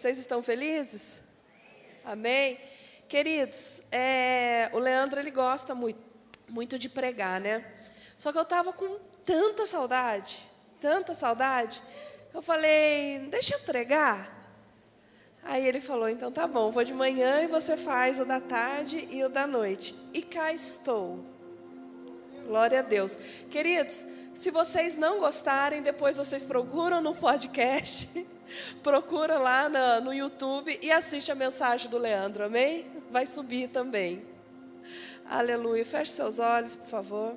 Vocês estão felizes? Amém? Queridos, é, o Leandro ele gosta muito, muito de pregar, né? Só que eu estava com tanta saudade, tanta saudade. Eu falei, deixa eu pregar. Aí ele falou, então tá bom, vou de manhã e você faz o da tarde e o da noite. E cá estou. Glória a Deus. Queridos, se vocês não gostarem, depois vocês procuram no podcast, procura lá no, no YouTube e assiste a mensagem do Leandro, amém? Vai subir também. Aleluia. Feche seus olhos, por favor.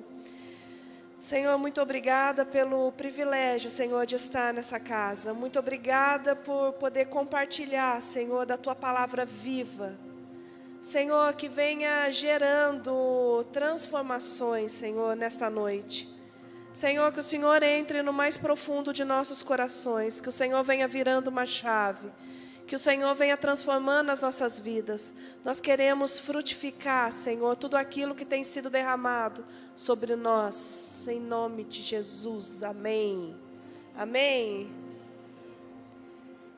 Senhor, muito obrigada pelo privilégio, Senhor, de estar nessa casa. Muito obrigada por poder compartilhar, Senhor, da tua palavra viva. Senhor, que venha gerando transformações, Senhor, nesta noite. Senhor, que o Senhor entre no mais profundo de nossos corações, que o Senhor venha virando uma chave, que o Senhor venha transformando as nossas vidas. Nós queremos frutificar, Senhor, tudo aquilo que tem sido derramado sobre nós, em nome de Jesus. Amém. Amém.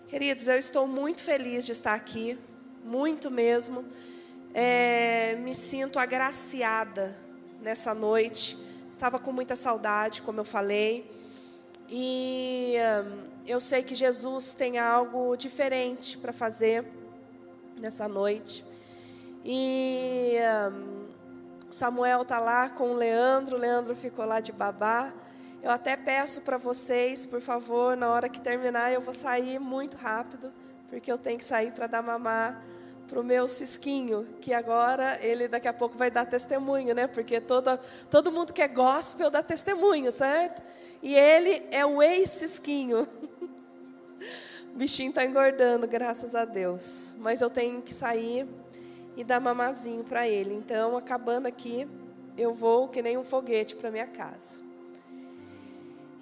Queridos, eu estou muito feliz de estar aqui, muito mesmo é, me sinto agraciada nessa noite. Estava com muita saudade, como eu falei. E hum, eu sei que Jesus tem algo diferente para fazer nessa noite. E hum, Samuel está lá com o Leandro, o Leandro ficou lá de babá. Eu até peço para vocês, por favor, na hora que terminar, eu vou sair muito rápido, porque eu tenho que sair para dar mamar para o meu cisquinho, que agora ele daqui a pouco vai dar testemunho, né? Porque toda, todo mundo que é gospel dá testemunho, certo? E ele é o ex-cisquinho. O bichinho está engordando, graças a Deus. Mas eu tenho que sair e dar mamazinho para ele. Então, acabando aqui, eu vou que nem um foguete para minha casa.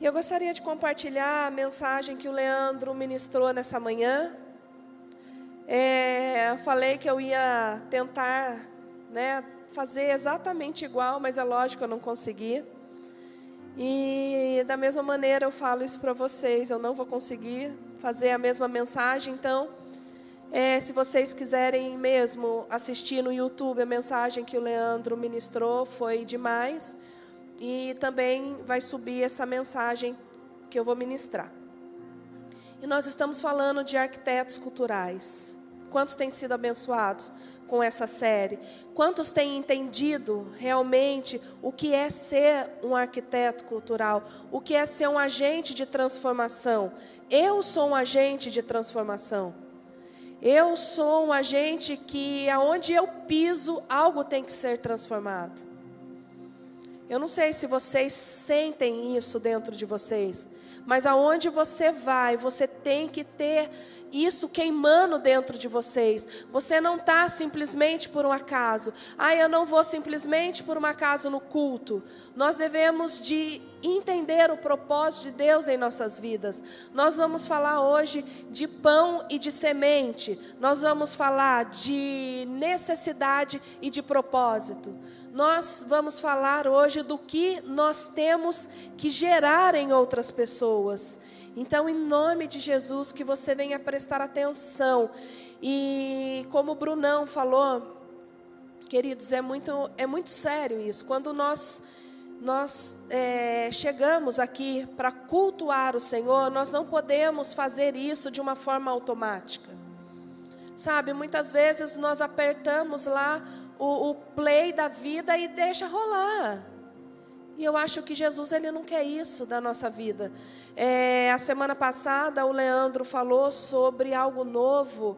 E eu gostaria de compartilhar a mensagem que o Leandro ministrou nessa manhã é, falei que eu ia tentar né, fazer exatamente igual, mas é lógico eu não consegui. E da mesma maneira eu falo isso para vocês, eu não vou conseguir fazer a mesma mensagem, então, é, se vocês quiserem mesmo assistir no YouTube a mensagem que o Leandro ministrou, foi demais. E também vai subir essa mensagem que eu vou ministrar. E nós estamos falando de arquitetos culturais. Quantos têm sido abençoados com essa série? Quantos têm entendido realmente o que é ser um arquiteto cultural? O que é ser um agente de transformação? Eu sou um agente de transformação. Eu sou um agente que, aonde eu piso, algo tem que ser transformado. Eu não sei se vocês sentem isso dentro de vocês, mas aonde você vai, você tem que ter isso queimando dentro de vocês. Você não está simplesmente por um acaso. Ah, eu não vou simplesmente por um acaso no culto. Nós devemos de entender o propósito de Deus em nossas vidas. Nós vamos falar hoje de pão e de semente. Nós vamos falar de necessidade e de propósito. Nós vamos falar hoje do que nós temos que gerar em outras pessoas. Então, em nome de Jesus, que você venha prestar atenção. E como o Brunão falou, queridos, é muito, é muito sério isso. Quando nós, nós é, chegamos aqui para cultuar o Senhor, nós não podemos fazer isso de uma forma automática. Sabe, muitas vezes nós apertamos lá o, o play da vida e deixa rolar. E eu acho que Jesus ele não quer isso da nossa vida. É, a semana passada o Leandro falou sobre algo novo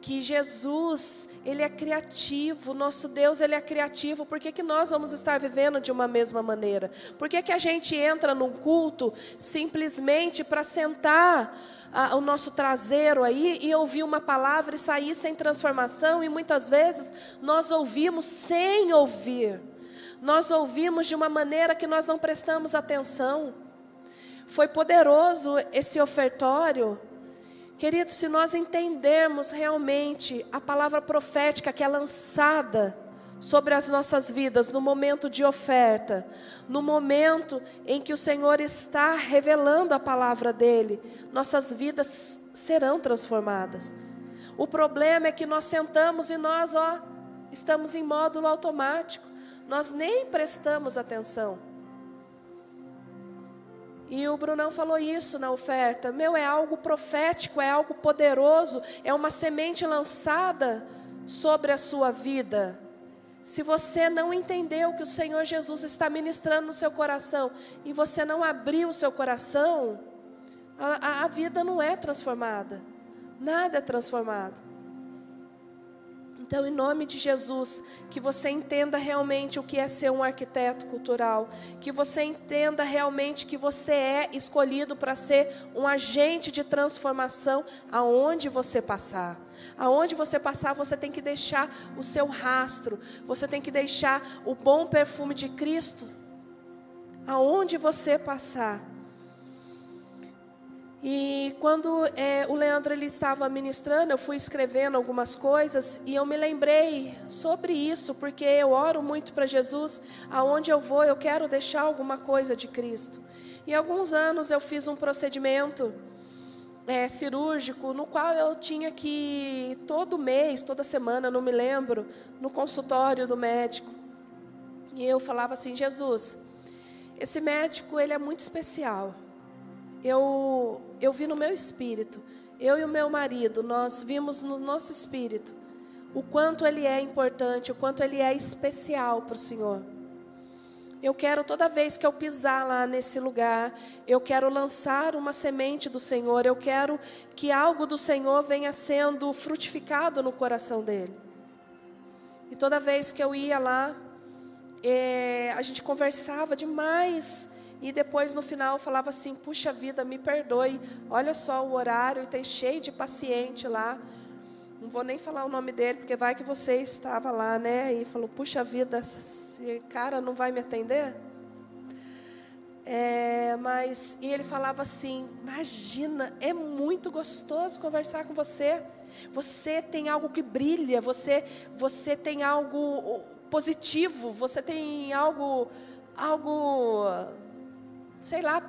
que Jesus, ele é criativo, nosso Deus, ele é criativo, por que, que nós vamos estar vivendo de uma mesma maneira? Por que, que a gente entra num culto simplesmente para sentar a, o nosso traseiro aí e ouvir uma palavra e sair sem transformação, e muitas vezes nós ouvimos sem ouvir nós ouvimos de uma maneira que nós não prestamos atenção. Foi poderoso esse ofertório. Queridos, se nós entendermos realmente a palavra profética que é lançada sobre as nossas vidas no momento de oferta, no momento em que o Senhor está revelando a palavra dele, nossas vidas serão transformadas. O problema é que nós sentamos e nós, ó, estamos em módulo automático. Nós nem prestamos atenção. E o Brunão falou isso na oferta. Meu, é algo profético, é algo poderoso, é uma semente lançada sobre a sua vida. Se você não entendeu que o Senhor Jesus está ministrando no seu coração e você não abriu o seu coração, a, a vida não é transformada. Nada é transformado. Então, em nome de Jesus, que você entenda realmente o que é ser um arquiteto cultural, que você entenda realmente que você é escolhido para ser um agente de transformação aonde você passar. Aonde você passar, você tem que deixar o seu rastro, você tem que deixar o bom perfume de Cristo. Aonde você passar. E quando é, o Leandro ele estava ministrando, eu fui escrevendo algumas coisas e eu me lembrei sobre isso, porque eu oro muito para Jesus, aonde eu vou, eu quero deixar alguma coisa de Cristo. E alguns anos eu fiz um procedimento é, cirúrgico, no qual eu tinha que todo mês, toda semana, não me lembro, no consultório do médico. E eu falava assim, Jesus, esse médico ele é muito especial eu, eu vi no meu espírito, eu e o meu marido, nós vimos no nosso espírito o quanto ele é importante, o quanto ele é especial para o Senhor. Eu quero toda vez que eu pisar lá nesse lugar, eu quero lançar uma semente do Senhor, eu quero que algo do Senhor venha sendo frutificado no coração dele. E toda vez que eu ia lá, é, a gente conversava demais e depois no final falava assim: puxa vida, me perdoe, olha só o horário, e tem cheio de paciente lá. Não vou nem falar o nome dele, porque vai que você estava lá, né? E falou: puxa vida, esse cara não vai me atender? É, mas e ele falava assim: imagina, é muito gostoso conversar com você. Você tem algo que brilha, você você tem algo positivo, você tem algo algo sei lá,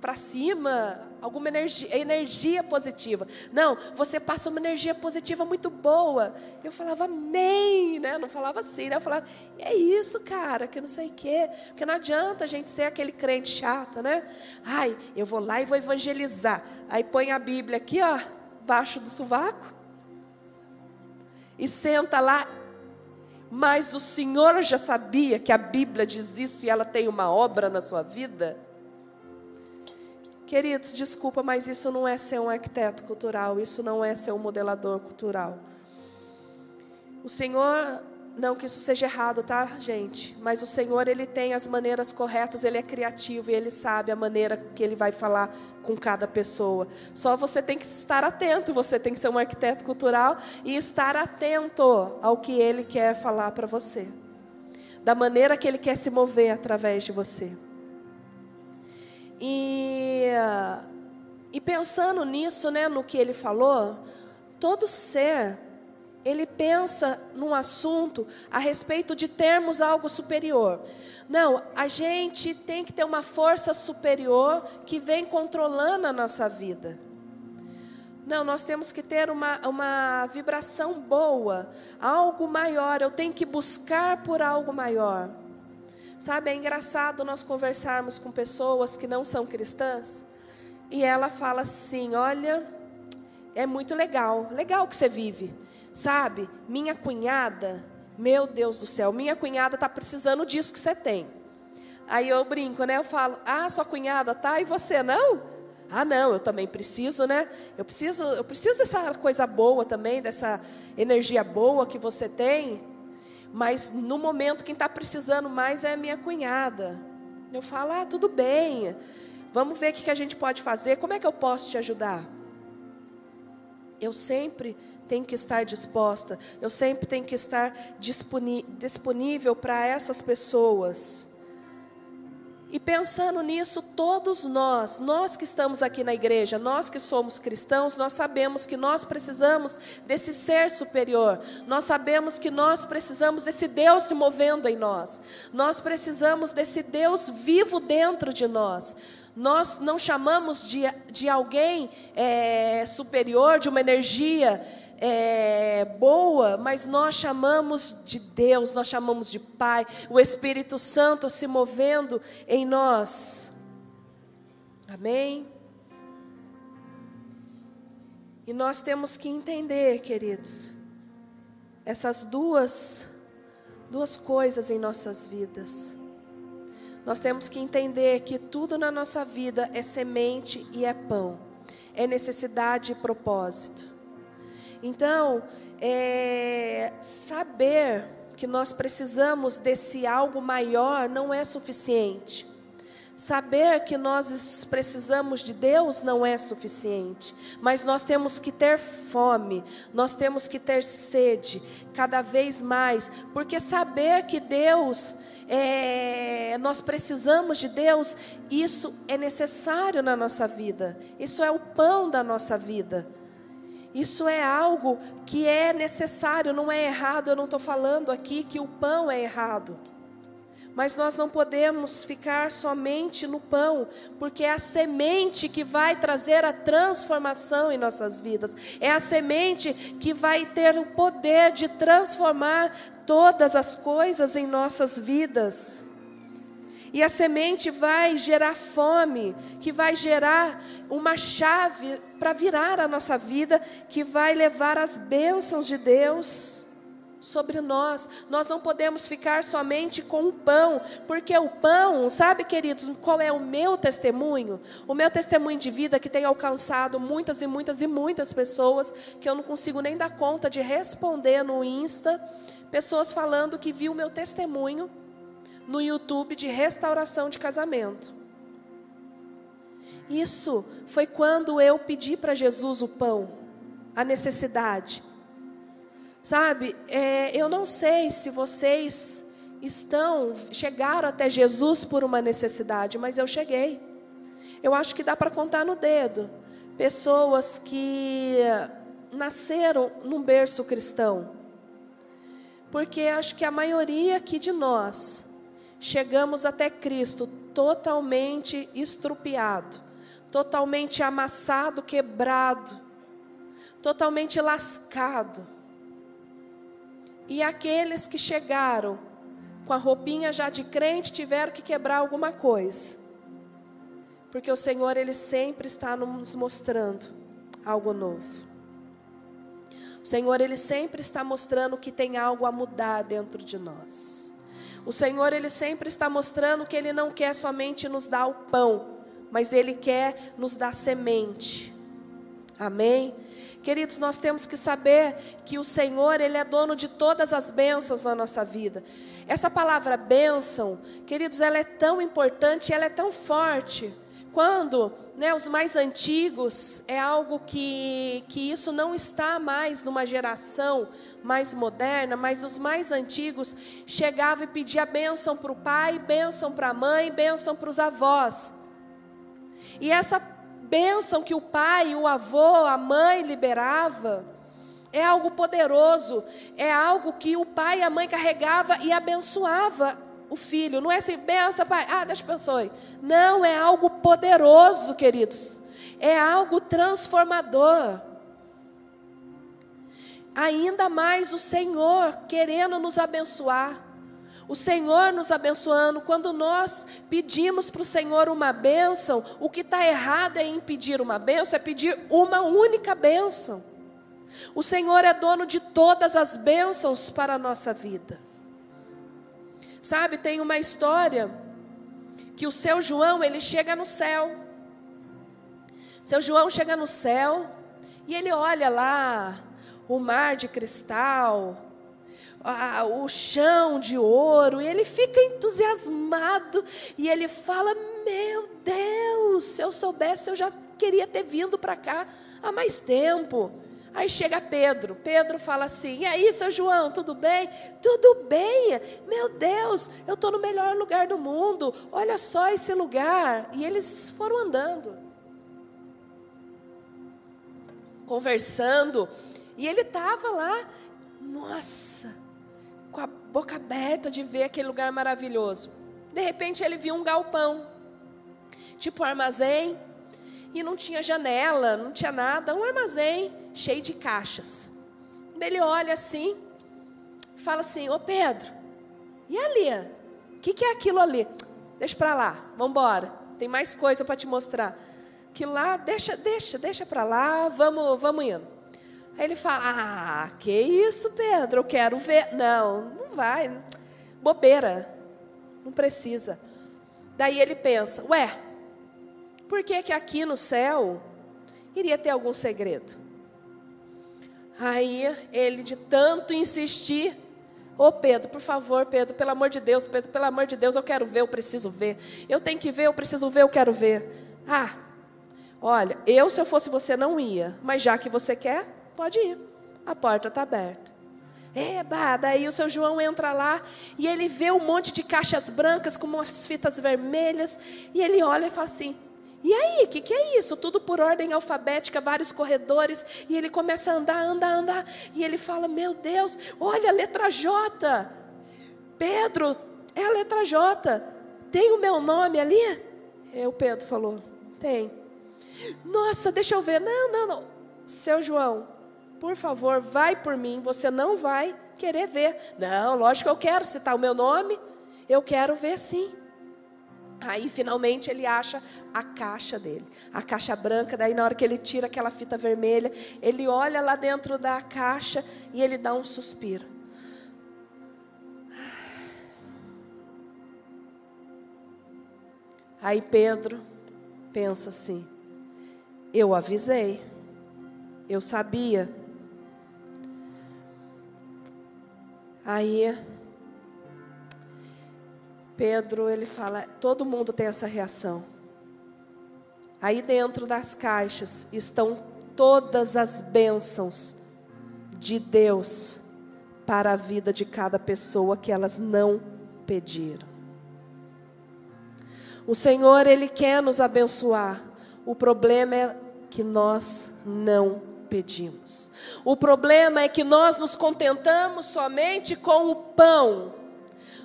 para cima, alguma energia, energia positiva. Não, você passa uma energia positiva muito boa. Eu falava, amém, né? Não falava assim, né? Eu falava, é isso, cara, que não sei o quê. Porque não adianta a gente ser aquele crente chato, né? Ai, eu vou lá e vou evangelizar. Aí põe a Bíblia aqui, ó, baixo do sovaco. E senta lá mas o Senhor já sabia que a Bíblia diz isso e ela tem uma obra na sua vida? Queridos, desculpa, mas isso não é ser um arquiteto cultural, isso não é ser um modelador cultural. O Senhor não que isso seja errado, tá, gente? Mas o Senhor, Ele tem as maneiras corretas, Ele é criativo e Ele sabe a maneira que Ele vai falar com cada pessoa. Só você tem que estar atento, você tem que ser um arquiteto cultural e estar atento ao que Ele quer falar para você, da maneira que Ele quer se mover através de você. E, e pensando nisso, né, no que Ele falou, todo ser ele pensa num assunto a respeito de termos algo superior. Não, a gente tem que ter uma força superior que vem controlando a nossa vida. Não, nós temos que ter uma, uma vibração boa, algo maior. Eu tenho que buscar por algo maior. Sabe, é engraçado nós conversarmos com pessoas que não são cristãs e ela fala assim: Olha, é muito legal, legal que você vive. Sabe, minha cunhada, meu Deus do céu, minha cunhada está precisando disso que você tem. Aí eu brinco, né? Eu falo, ah, sua cunhada tá e você não? Ah, não, eu também preciso, né? Eu preciso, eu preciso dessa coisa boa também, dessa energia boa que você tem. Mas no momento quem está precisando mais é a minha cunhada. Eu falo, ah, tudo bem. Vamos ver o que a gente pode fazer. Como é que eu posso te ajudar? Eu sempre tenho que estar disposta, eu sempre tenho que estar disponível para essas pessoas. E pensando nisso, todos nós, nós que estamos aqui na igreja, nós que somos cristãos, nós sabemos que nós precisamos desse ser superior, nós sabemos que nós precisamos desse Deus se movendo em nós, nós precisamos desse Deus vivo dentro de nós. Nós não chamamos de, de alguém é, superior, de uma energia é, boa, mas nós chamamos de Deus, nós chamamos de Pai, o Espírito Santo se movendo em nós. Amém? E nós temos que entender, queridos, essas duas, duas coisas em nossas vidas. Nós temos que entender que tudo na nossa vida é semente e é pão, é necessidade e propósito. Então, é, saber que nós precisamos desse algo maior não é suficiente. Saber que nós precisamos de Deus não é suficiente, mas nós temos que ter fome, nós temos que ter sede cada vez mais, porque saber que Deus é, nós precisamos de Deus, isso é necessário na nossa vida, isso é o pão da nossa vida. Isso é algo que é necessário, não é errado. Eu não estou falando aqui que o pão é errado. Mas nós não podemos ficar somente no pão, porque é a semente que vai trazer a transformação em nossas vidas. É a semente que vai ter o poder de transformar todas as coisas em nossas vidas. E a semente vai gerar fome, que vai gerar uma chave para virar a nossa vida, que vai levar as bênçãos de Deus sobre nós. Nós não podemos ficar somente com o pão, porque o pão, sabe, queridos, qual é o meu testemunho? O meu testemunho de vida que tem alcançado muitas e muitas e muitas pessoas, que eu não consigo nem dar conta de responder no Insta, pessoas falando que viu o meu testemunho no YouTube de restauração de casamento. Isso foi quando eu pedi para Jesus o pão, a necessidade. Sabe, é, eu não sei se vocês estão, chegaram até Jesus por uma necessidade, mas eu cheguei. Eu acho que dá para contar no dedo. Pessoas que nasceram num berço cristão. Porque acho que a maioria aqui de nós chegamos até Cristo totalmente estrupiado, totalmente amassado, quebrado, totalmente lascado. E aqueles que chegaram com a roupinha já de crente tiveram que quebrar alguma coisa. Porque o Senhor, Ele sempre está nos mostrando algo novo. O Senhor, Ele sempre está mostrando que tem algo a mudar dentro de nós. O Senhor, Ele sempre está mostrando que Ele não quer somente nos dar o pão, mas Ele quer nos dar semente. Amém? Queridos, nós temos que saber que o Senhor, Ele é dono de todas as bênçãos na nossa vida. Essa palavra bênção, queridos, ela é tão importante, ela é tão forte. Quando né, os mais antigos, é algo que, que isso não está mais numa geração mais moderna, mas os mais antigos chegavam e pediam bênção para o pai, bênção para a mãe, bênção para os avós. E essa bênção que o pai, o avô, a mãe liberava, é algo poderoso, é algo que o pai e a mãe carregava e abençoava o filho. Não é assim, benção, pai. Ah, Deus abençoe. Não, é algo poderoso, queridos. É algo transformador. Ainda mais o Senhor querendo nos abençoar. O Senhor nos abençoando. Quando nós pedimos para o Senhor uma bênção, o que está errado é em pedir uma bênção, é pedir uma única bênção. O Senhor é dono de todas as bênçãos para a nossa vida. Sabe, tem uma história que o seu João, ele chega no céu. Seu João chega no céu e ele olha lá o mar de cristal, o chão de ouro, e ele fica entusiasmado e ele fala: Meu Deus, se eu soubesse, eu já queria ter vindo para cá há mais tempo. Aí chega Pedro. Pedro fala assim: E aí, seu João, tudo bem? Tudo bem. Meu Deus, eu estou no melhor lugar do mundo. Olha só esse lugar. E eles foram andando, conversando. E ele estava lá, nossa, com a boca aberta de ver aquele lugar maravilhoso. De repente ele viu um galpão. tipo armazém, e não tinha janela, não tinha nada, um armazém cheio de caixas. Ele olha assim, fala assim: Ô Pedro, e ali? O que, que é aquilo ali? Deixa para lá, vamos embora. Tem mais coisa para te mostrar. Que lá, deixa, deixa, deixa para lá, vamos, vamos indo. Aí ele fala: Ah, que isso, Pedro? Eu quero ver. Não, não vai. Bobeira. Não precisa. Daí ele pensa: Ué, por que que aqui no céu iria ter algum segredo? Aí ele, de tanto insistir, Ô oh, Pedro, por favor, Pedro, pelo amor de Deus, Pedro, pelo amor de Deus, eu quero ver, eu preciso ver. Eu tenho que ver, eu preciso ver, eu quero ver. Ah, olha, eu se eu fosse você não ia, mas já que você quer, pode ir. A porta está aberta. Eba, daí o seu João entra lá e ele vê um monte de caixas brancas com umas fitas vermelhas e ele olha e fala assim: e aí, o que, que é isso? Tudo por ordem alfabética, vários corredores. E ele começa a andar, andar, andar. E ele fala: Meu Deus, olha a letra J. Pedro, é a letra J. Tem o meu nome ali? E o Pedro falou: Tem. Nossa, deixa eu ver. Não, não, não. Seu João, por favor, vai por mim. Você não vai querer ver. Não, lógico que eu quero citar o meu nome. Eu quero ver sim. Aí finalmente ele acha a caixa dele, a caixa branca. Daí na hora que ele tira aquela fita vermelha, ele olha lá dentro da caixa e ele dá um suspiro. Aí Pedro pensa assim: eu avisei, eu sabia. Aí Pedro, ele fala, todo mundo tem essa reação. Aí dentro das caixas estão todas as bênçãos de Deus para a vida de cada pessoa que elas não pediram. O Senhor, Ele quer nos abençoar. O problema é que nós não pedimos. O problema é que nós nos contentamos somente com o pão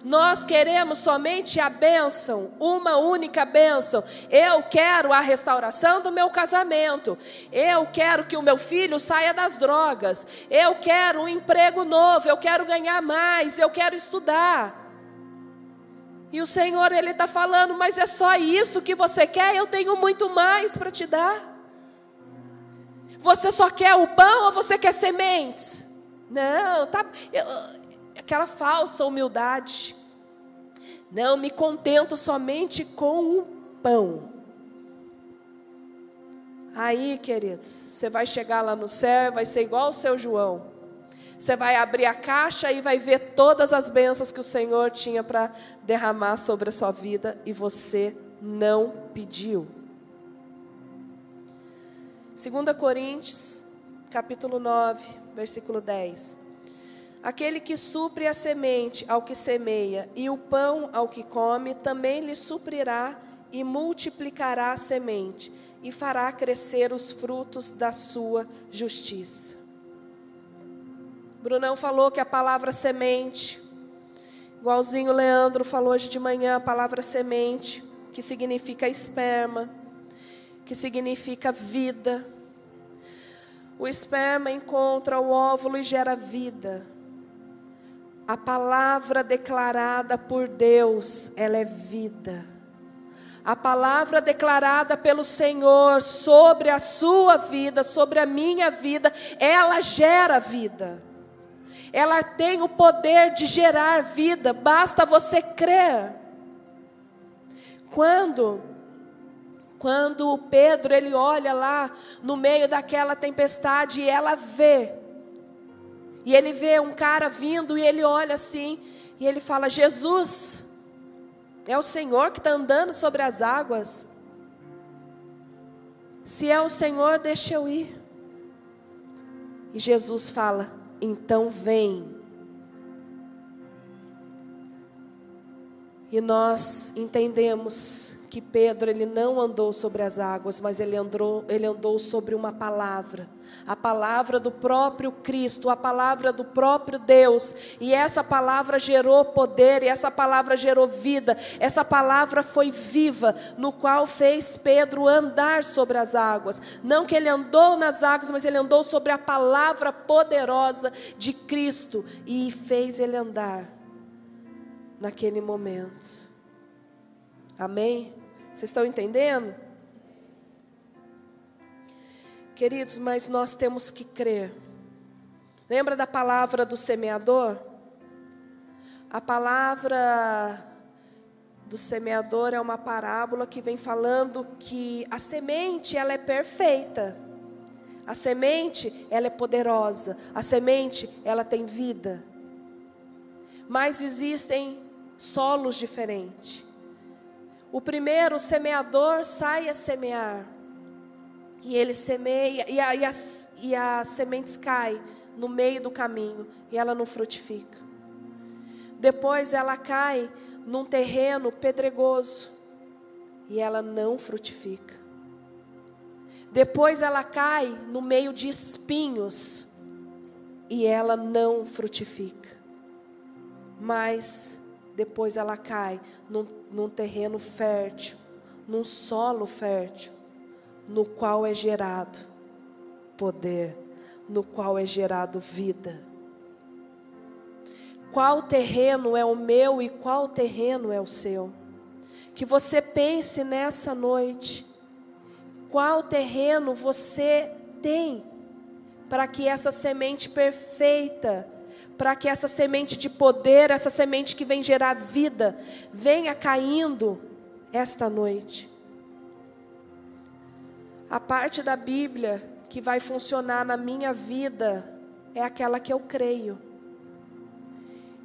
nós queremos somente a bênção, uma única bênção. Eu quero a restauração do meu casamento. Eu quero que o meu filho saia das drogas. Eu quero um emprego novo. Eu quero ganhar mais. Eu quero estudar. E o Senhor, Ele está falando, mas é só isso que você quer? Eu tenho muito mais para te dar. Você só quer o pão ou você quer sementes? Não, tá. Eu, aquela falsa humildade. Não me contento somente com o pão. Aí, queridos, você vai chegar lá no céu, vai ser igual o seu João. Você vai abrir a caixa e vai ver todas as bênçãos que o Senhor tinha para derramar sobre a sua vida e você não pediu. 2 Coríntios, capítulo 9, versículo 10. Aquele que supre a semente ao que semeia e o pão ao que come, também lhe suprirá e multiplicará a semente e fará crescer os frutos da sua justiça. Brunão falou que a palavra semente, igualzinho o Leandro falou hoje de manhã, a palavra semente, que significa esperma, que significa vida. O esperma encontra o óvulo e gera vida. A palavra declarada por Deus, ela é vida. A palavra declarada pelo Senhor sobre a sua vida, sobre a minha vida, ela gera vida. Ela tem o poder de gerar vida, basta você crer. Quando quando Pedro ele olha lá no meio daquela tempestade e ela vê e ele vê um cara vindo e ele olha assim e ele fala: Jesus, é o Senhor que está andando sobre as águas. Se é o Senhor, deixa eu ir. E Jesus fala: então vem. E nós entendemos que Pedro ele não andou sobre as águas, mas ele andou, ele andou sobre uma palavra, a palavra do próprio Cristo, a palavra do próprio Deus, e essa palavra gerou poder, e essa palavra gerou vida, essa palavra foi viva, no qual fez Pedro andar sobre as águas. Não que ele andou nas águas, mas ele andou sobre a palavra poderosa de Cristo e fez ele andar naquele momento. Amém? Vocês estão entendendo? Queridos, mas nós temos que crer. Lembra da palavra do semeador? A palavra do semeador é uma parábola que vem falando que a semente ela é perfeita. A semente ela é poderosa. A semente ela tem vida. Mas existem solos diferentes. O primeiro, o semeador, sai a semear. E ele semeia, e, a, e, as, e as sementes caem no meio do caminho, e ela não frutifica. Depois ela cai num terreno pedregoso, e ela não frutifica. Depois ela cai no meio de espinhos, e ela não frutifica. Mas depois ela cai num, num terreno fértil, num solo fértil, no qual é gerado poder, no qual é gerado vida. Qual terreno é o meu e qual terreno é o seu? Que você pense nessa noite, qual terreno você tem para que essa semente perfeita para que essa semente de poder, essa semente que vem gerar vida, venha caindo esta noite. A parte da Bíblia que vai funcionar na minha vida é aquela que eu creio.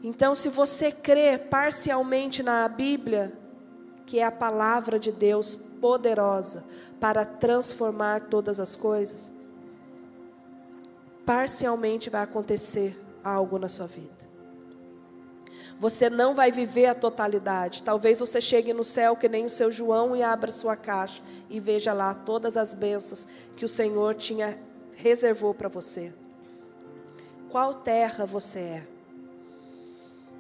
Então, se você crê parcialmente na Bíblia, que é a palavra de Deus poderosa para transformar todas as coisas, parcialmente vai acontecer algo na sua vida. Você não vai viver a totalidade. Talvez você chegue no céu que nem o seu João e abra sua caixa e veja lá todas as bênçãos que o Senhor tinha reservou para você. Qual terra você é?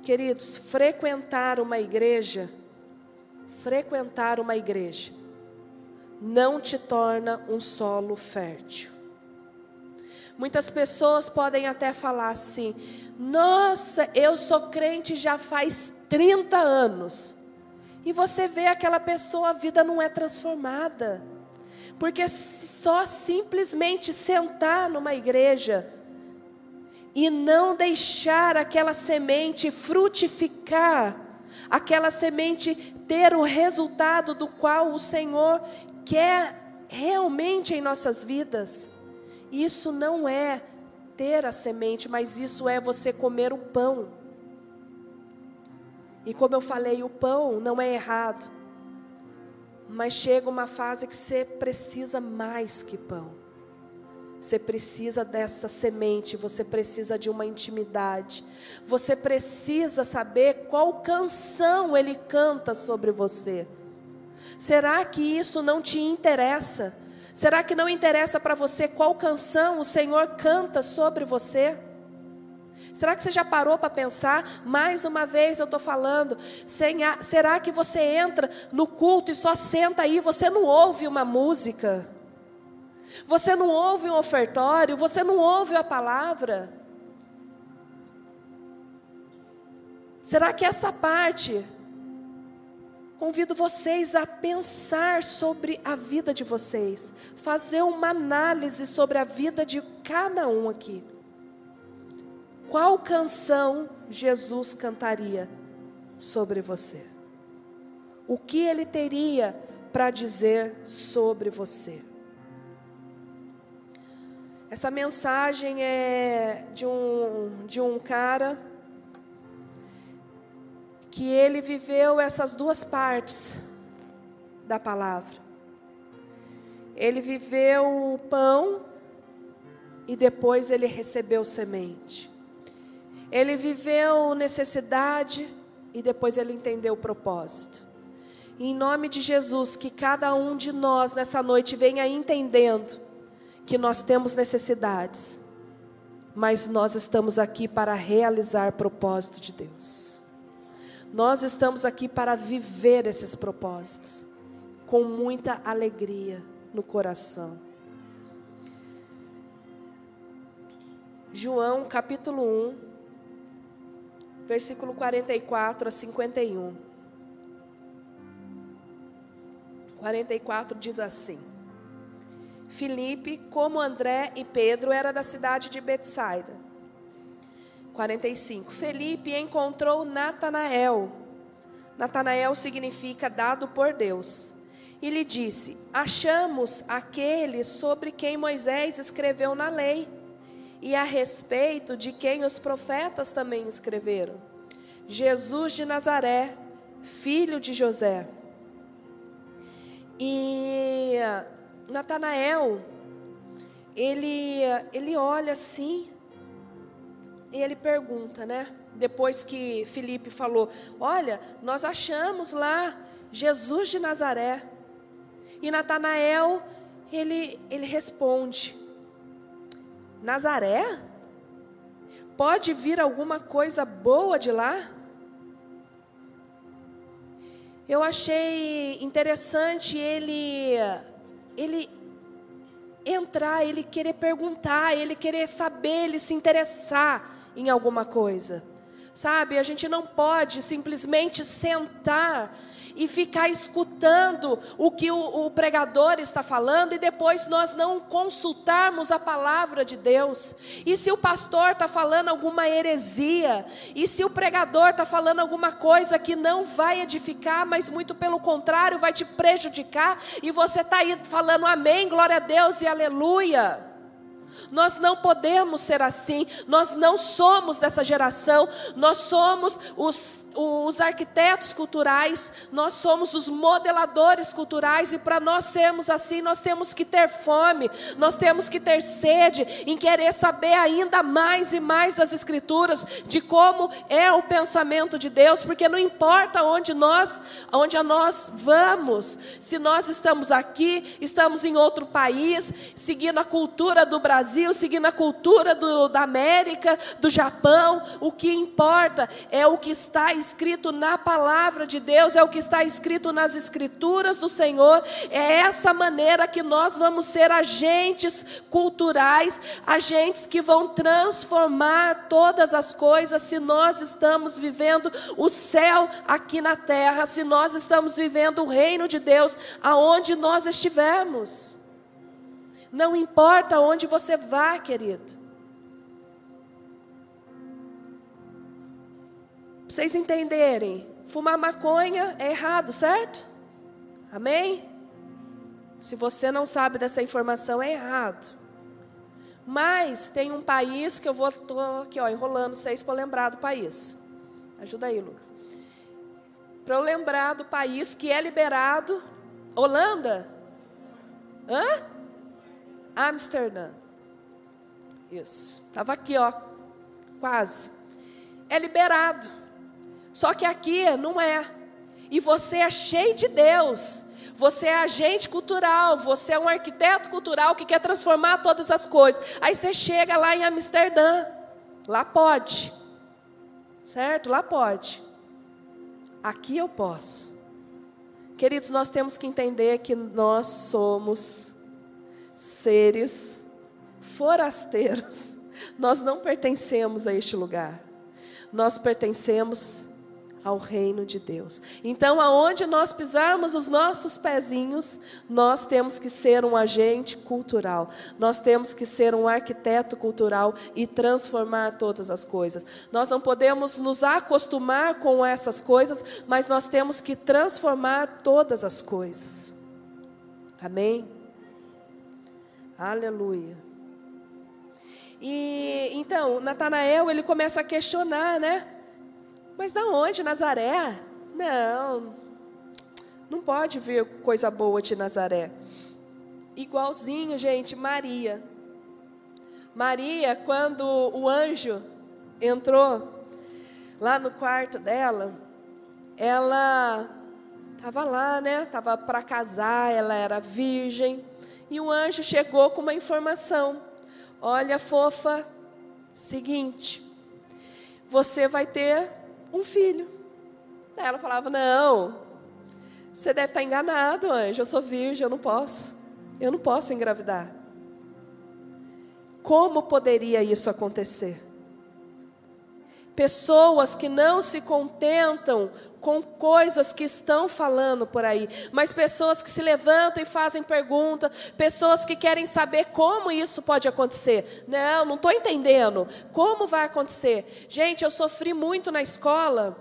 Queridos, frequentar uma igreja, frequentar uma igreja, não te torna um solo fértil. Muitas pessoas podem até falar assim: nossa, eu sou crente já faz 30 anos. E você vê aquela pessoa, a vida não é transformada. Porque só simplesmente sentar numa igreja e não deixar aquela semente frutificar, aquela semente ter o resultado do qual o Senhor quer realmente em nossas vidas. Isso não é ter a semente, mas isso é você comer o pão. E como eu falei, o pão não é errado. Mas chega uma fase que você precisa mais que pão. Você precisa dessa semente, você precisa de uma intimidade. Você precisa saber qual canção ele canta sobre você. Será que isso não te interessa? Será que não interessa para você qual canção o Senhor canta sobre você? Será que você já parou para pensar? Mais uma vez eu estou falando. Será que você entra no culto e só senta aí? Você não ouve uma música? Você não ouve um ofertório? Você não ouve a palavra? Será que essa parte Convido vocês a pensar sobre a vida de vocês, fazer uma análise sobre a vida de cada um aqui. Qual canção Jesus cantaria sobre você? O que ele teria para dizer sobre você? Essa mensagem é de um, de um cara que ele viveu essas duas partes da palavra. Ele viveu o pão e depois ele recebeu semente. Ele viveu necessidade e depois ele entendeu o propósito. Em nome de Jesus, que cada um de nós nessa noite venha entendendo que nós temos necessidades, mas nós estamos aqui para realizar propósito de Deus. Nós estamos aqui para viver esses propósitos com muita alegria no coração. João capítulo 1, versículo 44 a 51. 44 diz assim: Filipe, como André e Pedro, era da cidade de Betsaida. 45. Felipe encontrou Natanael. Natanael significa dado por Deus. E lhe disse: Achamos aquele sobre quem Moisés escreveu na lei, e a respeito de quem os profetas também escreveram. Jesus de Nazaré, filho de José. E Natanael, ele, ele olha assim, e ele pergunta, né? Depois que Felipe falou: Olha, nós achamos lá Jesus de Nazaré. E Natanael, ele, ele responde: Nazaré? Pode vir alguma coisa boa de lá? Eu achei interessante ele ele entrar, ele querer perguntar, ele querer saber, ele se interessar em alguma coisa. Sabe, a gente não pode simplesmente sentar e ficar escutando o que o, o, pregador está falando e depois nós não consultarmos a palavra de Deus. E se o pastor está falando alguma heresia, e se o pregador está falando alguma coisa que não vai edificar, mas muito pelo contrário vai te prejudicar, e você está aí falando amém, glória a Deus e aleluia. Nós não podemos ser assim, nós não somos dessa geração, nós somos os, os arquitetos culturais, nós somos os modeladores culturais, e para nós sermos assim, nós temos que ter fome, nós temos que ter sede em querer saber ainda mais e mais das Escrituras, de como é o pensamento de Deus, porque não importa onde nós, onde nós vamos, se nós estamos aqui, estamos em outro país, seguindo a cultura do Brasil, seguindo a cultura do, da América, do Japão, o que importa é o que está escrito na palavra de Deus, é o que está escrito nas escrituras do Senhor. É essa maneira que nós vamos ser agentes culturais, agentes que vão transformar todas as coisas se nós estamos vivendo o céu aqui na terra, se nós estamos vivendo o reino de Deus aonde nós estivermos. Não importa onde você vá, querido. vocês entenderem, fumar maconha é errado, certo? Amém? Se você não sabe dessa informação, é errado. Mas tem um país que eu vou tô aqui, ó, enrolando vocês para lembrar do país. Ajuda aí, Lucas. Para eu lembrar do país que é liberado, Holanda? Hã? Amsterdã. Isso. Estava aqui, ó. Quase. É liberado. Só que aqui não é. E você é cheio de Deus. Você é agente cultural, você é um arquiteto cultural que quer transformar todas as coisas. Aí você chega lá em Amsterdã. Lá pode. Certo? Lá pode. Aqui eu posso. Queridos, nós temos que entender que nós somos seres forasteiros. Nós não pertencemos a este lugar. Nós pertencemos ao reino de Deus. Então, aonde nós pisarmos os nossos pezinhos, nós temos que ser um agente cultural. Nós temos que ser um arquiteto cultural e transformar todas as coisas. Nós não podemos nos acostumar com essas coisas, mas nós temos que transformar todas as coisas. Amém? Aleluia. E então, Natanael, ele começa a questionar, né? Mas da onde? Nazaré? Não, não pode vir coisa boa de Nazaré. Igualzinho, gente, Maria. Maria, quando o anjo entrou lá no quarto dela, ela estava lá, né? Estava para casar, ela era virgem. E o anjo chegou com uma informação: Olha, fofa, seguinte, você vai ter um filho. Ela falava: Não, você deve estar enganado, anjo. Eu sou virgem, eu não posso. Eu não posso engravidar. Como poderia isso acontecer? Pessoas que não se contentam com coisas que estão falando por aí, mas pessoas que se levantam e fazem perguntas, pessoas que querem saber como isso pode acontecer. Não, não estou entendendo. Como vai acontecer? Gente, eu sofri muito na escola.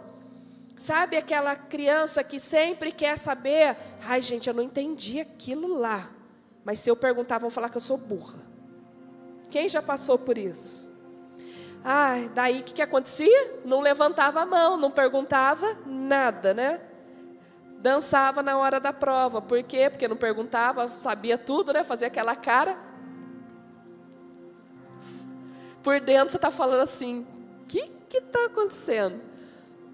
Sabe aquela criança que sempre quer saber? Ai, gente, eu não entendi aquilo lá. Mas se eu perguntar, vão falar que eu sou burra. Quem já passou por isso? Ah, daí o que, que acontecia? Não levantava a mão, não perguntava nada, né? Dançava na hora da prova. Por quê? Porque não perguntava, sabia tudo, né? Fazia aquela cara. Por dentro você está falando assim: o que está acontecendo?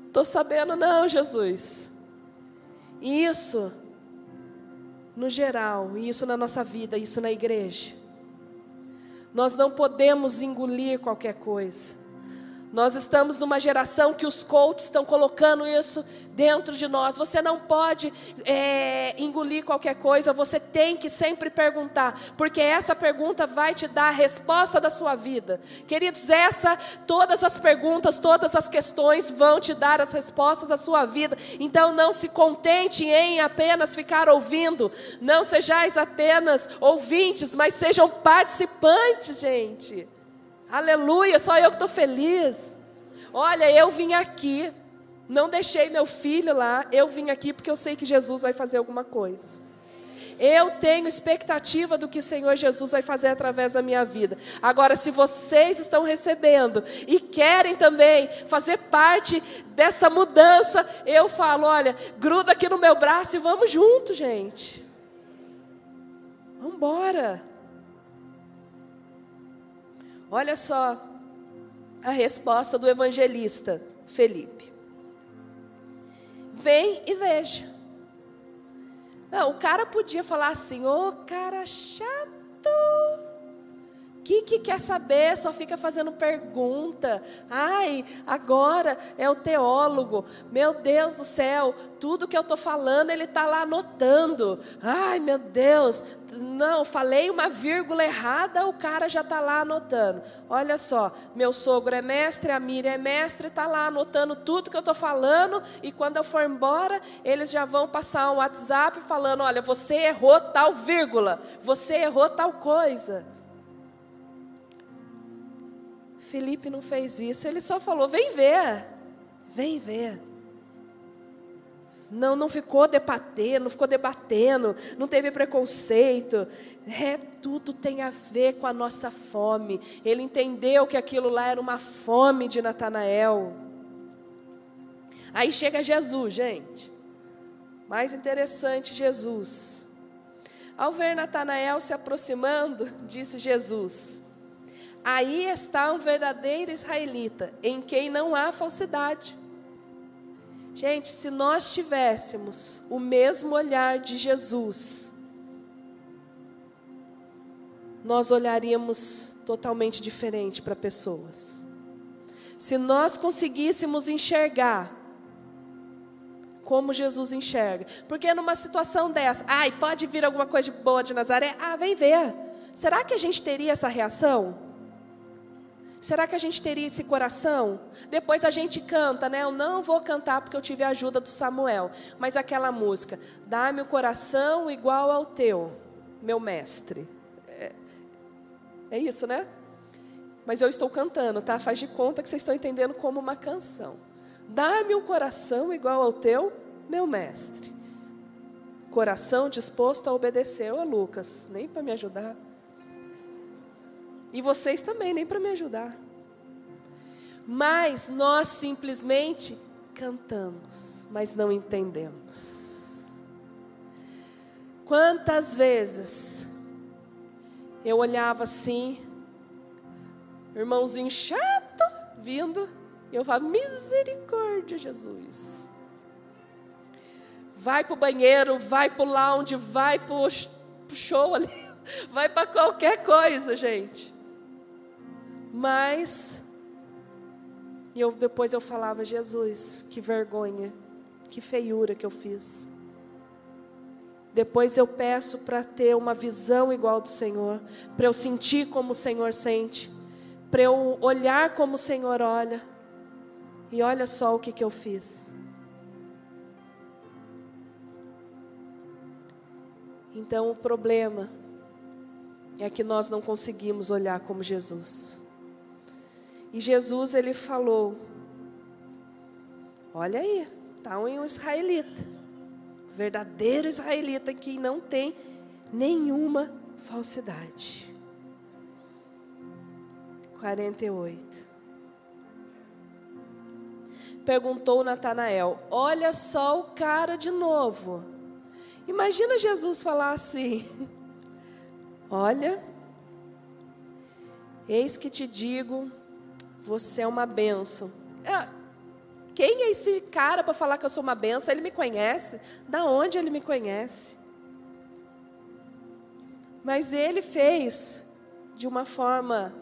Estou sabendo, não, Jesus. Isso, no geral, isso na nossa vida, isso na igreja. Nós não podemos engolir qualquer coisa. Nós estamos numa geração que os coaches estão colocando isso dentro de nós. Você não pode é, engolir qualquer coisa, você tem que sempre perguntar, porque essa pergunta vai te dar a resposta da sua vida. Queridos, essa, todas as perguntas, todas as questões vão te dar as respostas da sua vida. Então não se contente em apenas ficar ouvindo, não sejais apenas ouvintes, mas sejam participantes, gente. Aleluia, só eu que estou feliz. Olha, eu vim aqui não deixei meu filho lá, eu vim aqui porque eu sei que Jesus vai fazer alguma coisa. Eu tenho expectativa do que o Senhor Jesus vai fazer através da minha vida. Agora, se vocês estão recebendo e querem também fazer parte dessa mudança, eu falo: olha, gruda aqui no meu braço e vamos junto, gente. Vamos embora. Olha só a resposta do evangelista Felipe. Vem e veja. Não, o cara podia falar assim: ô oh, cara chato. Que, que quer saber, só fica fazendo pergunta. Ai, agora é o teólogo. Meu Deus do céu, tudo que eu estou falando, ele está lá anotando. Ai, meu Deus, não, falei uma vírgula errada, o cara já está lá anotando. Olha só, meu sogro é mestre, a Miriam é mestre, está lá anotando tudo que eu estou falando, e quando eu for embora, eles já vão passar um WhatsApp falando: olha, você errou tal vírgula, você errou tal coisa. Felipe não fez isso, ele só falou: vem ver, vem ver. Não, não ficou debatendo, não ficou debatendo, não teve preconceito. É, tudo tem a ver com a nossa fome. Ele entendeu que aquilo lá era uma fome de Natanael. Aí chega Jesus, gente. Mais interessante, Jesus. Ao ver Natanael se aproximando, disse Jesus: Aí está um verdadeiro israelita, em quem não há falsidade. Gente, se nós tivéssemos o mesmo olhar de Jesus, nós olharíamos totalmente diferente para pessoas. Se nós conseguíssemos enxergar como Jesus enxerga, porque numa situação dessa, ai, pode vir alguma coisa boa de Nazaré? Ah, vem ver. Será que a gente teria essa reação? Será que a gente teria esse coração? Depois a gente canta, né? Eu não vou cantar porque eu tive a ajuda do Samuel. Mas aquela música, dá-me o coração igual ao teu, meu mestre. É, é isso, né? Mas eu estou cantando, tá? Faz de conta que vocês estão entendendo como uma canção. Dá-me um coração igual ao teu, meu mestre. Coração disposto a obedecer. Ô Lucas, nem para me ajudar. E vocês também, nem para me ajudar. Mas nós simplesmente cantamos, mas não entendemos. Quantas vezes eu olhava assim, irmãozinho chato vindo, e eu falava: misericórdia, Jesus. vai para o banheiro, vai para o lounge, vai para o show ali, vai para qualquer coisa, gente. Mas eu, depois eu falava, Jesus, que vergonha, que feiura que eu fiz. Depois eu peço para ter uma visão igual do Senhor, para eu sentir como o Senhor sente, para eu olhar como o Senhor olha. E olha só o que, que eu fiz. Então o problema é que nós não conseguimos olhar como Jesus. E Jesus ele falou: Olha aí, está um israelita, verdadeiro israelita que não tem nenhuma falsidade. 48. Perguntou Natanael: Olha só o cara de novo. Imagina Jesus falar assim: Olha, eis que te digo, você é uma bênção. É, quem é esse cara para falar que eu sou uma bênção? Ele me conhece? Da onde ele me conhece? Mas ele fez de uma forma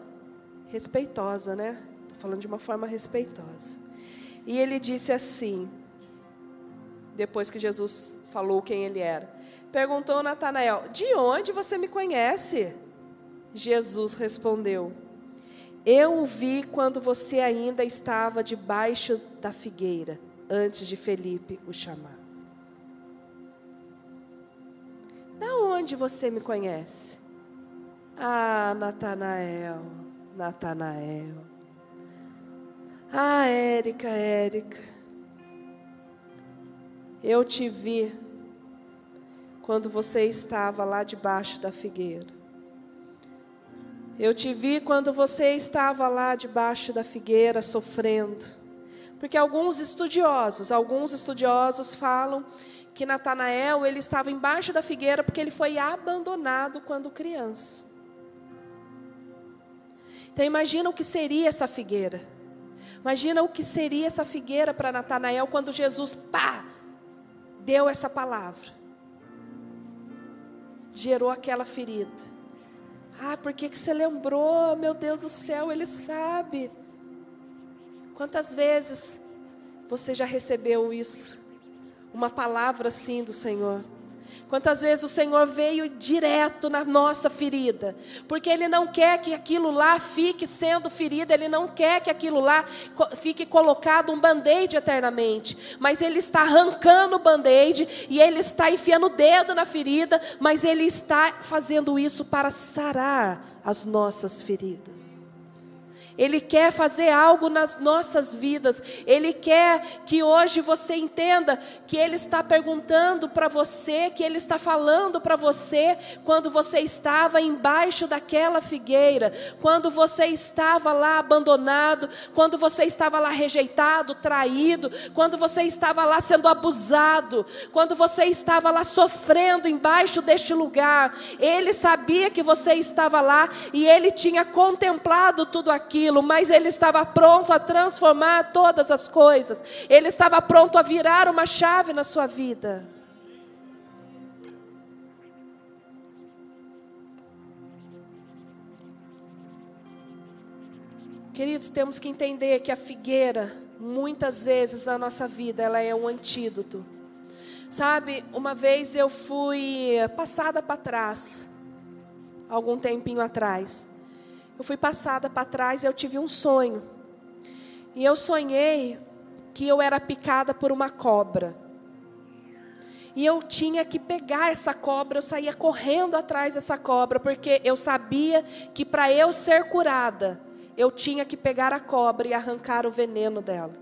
respeitosa, né? Estou falando de uma forma respeitosa. E ele disse assim: depois que Jesus falou quem ele era. Perguntou Natanael: De onde você me conhece? Jesus respondeu: Eu o vi quando você ainda estava debaixo da figueira, antes de Felipe o chamar. Da onde você me conhece? Ah, Natanael, Natanael. Ah, Érica, Érica. Eu te vi quando você estava lá debaixo da figueira. Eu te vi quando você estava lá debaixo da figueira sofrendo. Porque alguns estudiosos, alguns estudiosos falam que Natanael ele estava embaixo da figueira porque ele foi abandonado quando criança. Então imagina o que seria essa figueira. Imagina o que seria essa figueira para Natanael quando Jesus, pá, deu essa palavra, gerou aquela ferida. Ah, por que, que você lembrou? Meu Deus do céu, Ele sabe. Quantas vezes você já recebeu isso? Uma palavra assim do Senhor. Quantas vezes o Senhor veio direto na nossa ferida, porque Ele não quer que aquilo lá fique sendo ferida, Ele não quer que aquilo lá fique colocado um band-aid eternamente, mas Ele está arrancando o band-aid e Ele está enfiando o dedo na ferida, mas Ele está fazendo isso para sarar as nossas feridas. Ele quer fazer algo nas nossas vidas. Ele quer que hoje você entenda que Ele está perguntando para você, que Ele está falando para você quando você estava embaixo daquela figueira, quando você estava lá abandonado, quando você estava lá rejeitado, traído, quando você estava lá sendo abusado, quando você estava lá sofrendo embaixo deste lugar. Ele sabia que você estava lá e Ele tinha contemplado tudo aquilo aquilo, mas ele estava pronto a transformar todas as coisas, ele estava pronto a virar uma chave na sua vida. Queridos, temos que entender que a figueira, muitas vezes na nossa vida, ela é um antídoto. Sabe, uma vez eu fui passada para trás, algum tempinho atrás. Eu fui passada para trás e eu tive um sonho. E eu sonhei que eu era picada por uma cobra. E eu tinha que pegar essa cobra, eu saía correndo atrás dessa cobra, porque eu sabia que para eu ser curada, eu tinha que pegar a cobra e arrancar o veneno dela,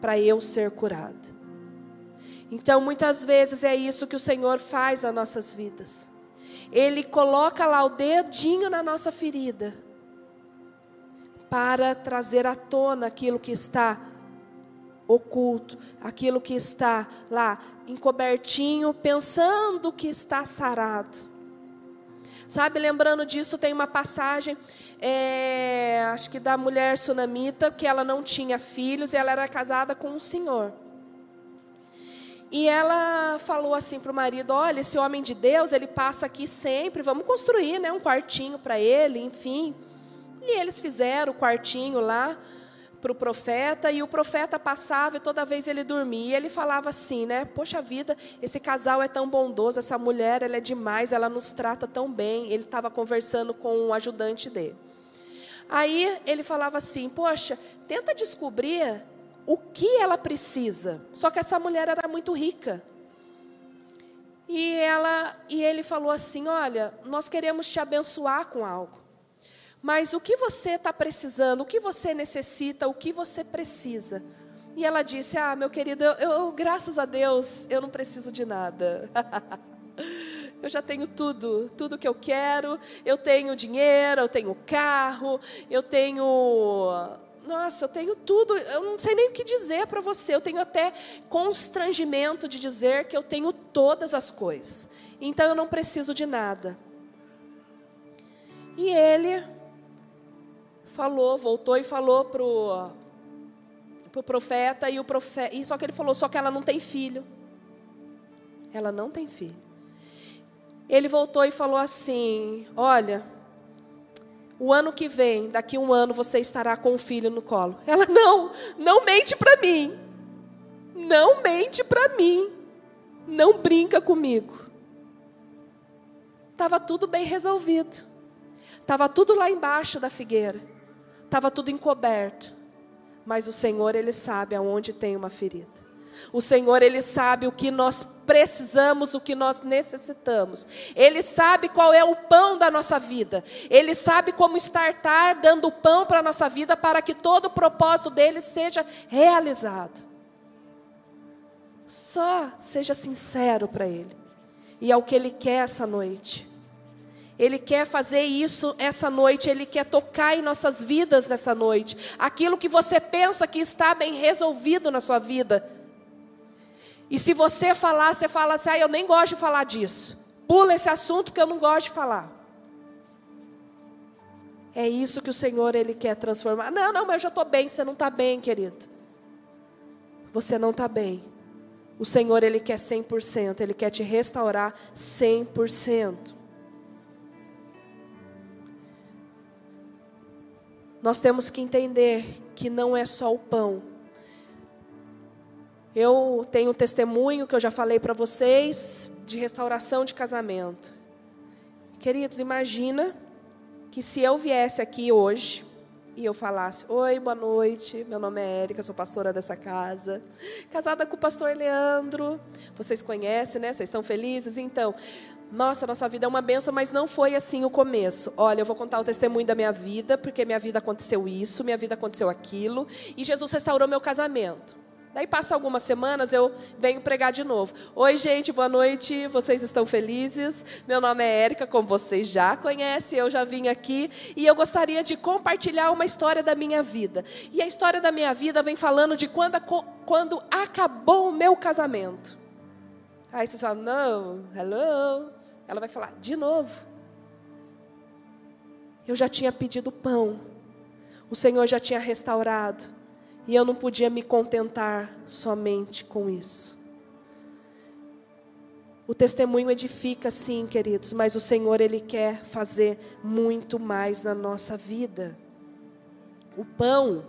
para eu ser curada. Então, muitas vezes é isso que o Senhor faz nas nossas vidas. Ele coloca lá o dedinho na nossa ferida para trazer à tona aquilo que está oculto, aquilo que está lá encobertinho, pensando que está sarado. Sabe, lembrando disso, tem uma passagem, é, acho que da mulher sunamita, que ela não tinha filhos e ela era casada com um senhor. E ela falou assim para o marido: Olha, esse homem de Deus, ele passa aqui sempre, vamos construir né, um quartinho para ele, enfim. E eles fizeram o quartinho lá para o profeta, e o profeta passava e toda vez ele dormia. E ele falava assim, né? Poxa vida, esse casal é tão bondoso, essa mulher, ela é demais, ela nos trata tão bem. Ele estava conversando com o ajudante dele. Aí ele falava assim: Poxa, tenta descobrir o que ela precisa. Só que essa mulher era muito rica. E ela e ele falou assim: "Olha, nós queremos te abençoar com algo. Mas o que você está precisando? O que você necessita? O que você precisa?" E ela disse: "Ah, meu querido, eu, eu graças a Deus, eu não preciso de nada." Eu já tenho tudo, tudo que eu quero. Eu tenho dinheiro, eu tenho carro, eu tenho nossa, eu tenho tudo, eu não sei nem o que dizer para você, eu tenho até constrangimento de dizer que eu tenho todas as coisas, então eu não preciso de nada. E ele falou, voltou e falou pro, pro profeta e o profeta, e só que ele falou, só que ela não tem filho. Ela não tem filho. Ele voltou e falou assim: Olha, o ano que vem, daqui um ano, você estará com um filho no colo. Ela, não, não mente para mim. Não mente para mim. Não brinca comigo. Estava tudo bem resolvido. Estava tudo lá embaixo da figueira. Estava tudo encoberto. Mas o Senhor, Ele sabe aonde tem uma ferida. O Senhor, Ele sabe o que nós precisamos, o que nós necessitamos. Ele sabe qual é o pão da nossa vida. Ele sabe como estartar dando pão para a nossa vida para que todo o propósito dele seja realizado. Só seja sincero para Ele. E é o que Ele quer essa noite. Ele quer fazer isso essa noite, Ele quer tocar em nossas vidas nessa noite. Aquilo que você pensa que está bem resolvido na sua vida, e se você falar, você fala assim: ah, eu nem gosto de falar disso. Pula esse assunto que eu não gosto de falar. É isso que o Senhor ele quer transformar. Não, não, mas eu já estou bem. Você não está bem, querido. Você não está bem. O Senhor ele quer 100%. Ele quer te restaurar 100%. Nós temos que entender que não é só o pão eu tenho um testemunho que eu já falei para vocês de restauração de casamento. Queridos, imagina que se eu viesse aqui hoje e eu falasse: Oi, boa noite, meu nome é Érica, sou pastora dessa casa, casada com o pastor Leandro. Vocês conhecem, né? Vocês estão felizes? Então, nossa, nossa vida é uma benção, mas não foi assim o começo. Olha, eu vou contar o testemunho da minha vida, porque minha vida aconteceu isso, minha vida aconteceu aquilo, e Jesus restaurou meu casamento. Daí passa algumas semanas, eu venho pregar de novo. Oi, gente, boa noite. Vocês estão felizes? Meu nome é Érica, como vocês já conhecem, eu já vim aqui e eu gostaria de compartilhar uma história da minha vida. E a história da minha vida vem falando de quando, quando acabou o meu casamento. Aí vocês falam, não, hello. Ela vai falar, de novo. Eu já tinha pedido pão. O Senhor já tinha restaurado. E eu não podia me contentar somente com isso. O testemunho edifica, sim, queridos, mas o Senhor, Ele quer fazer muito mais na nossa vida. O pão,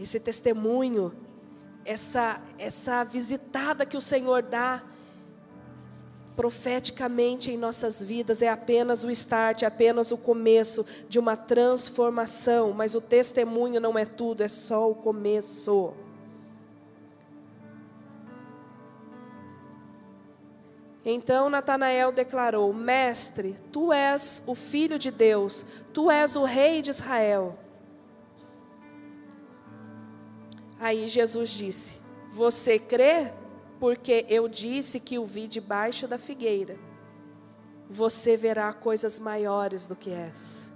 esse testemunho, essa, essa visitada que o Senhor dá, profeticamente em nossas vidas é apenas o start, é apenas o começo de uma transformação, mas o testemunho não é tudo, é só o começo. Então Natanael declarou: Mestre, tu és o filho de Deus, tu és o rei de Israel. Aí Jesus disse: Você crê? Porque eu disse que o vi debaixo da figueira. Você verá coisas maiores do que essa.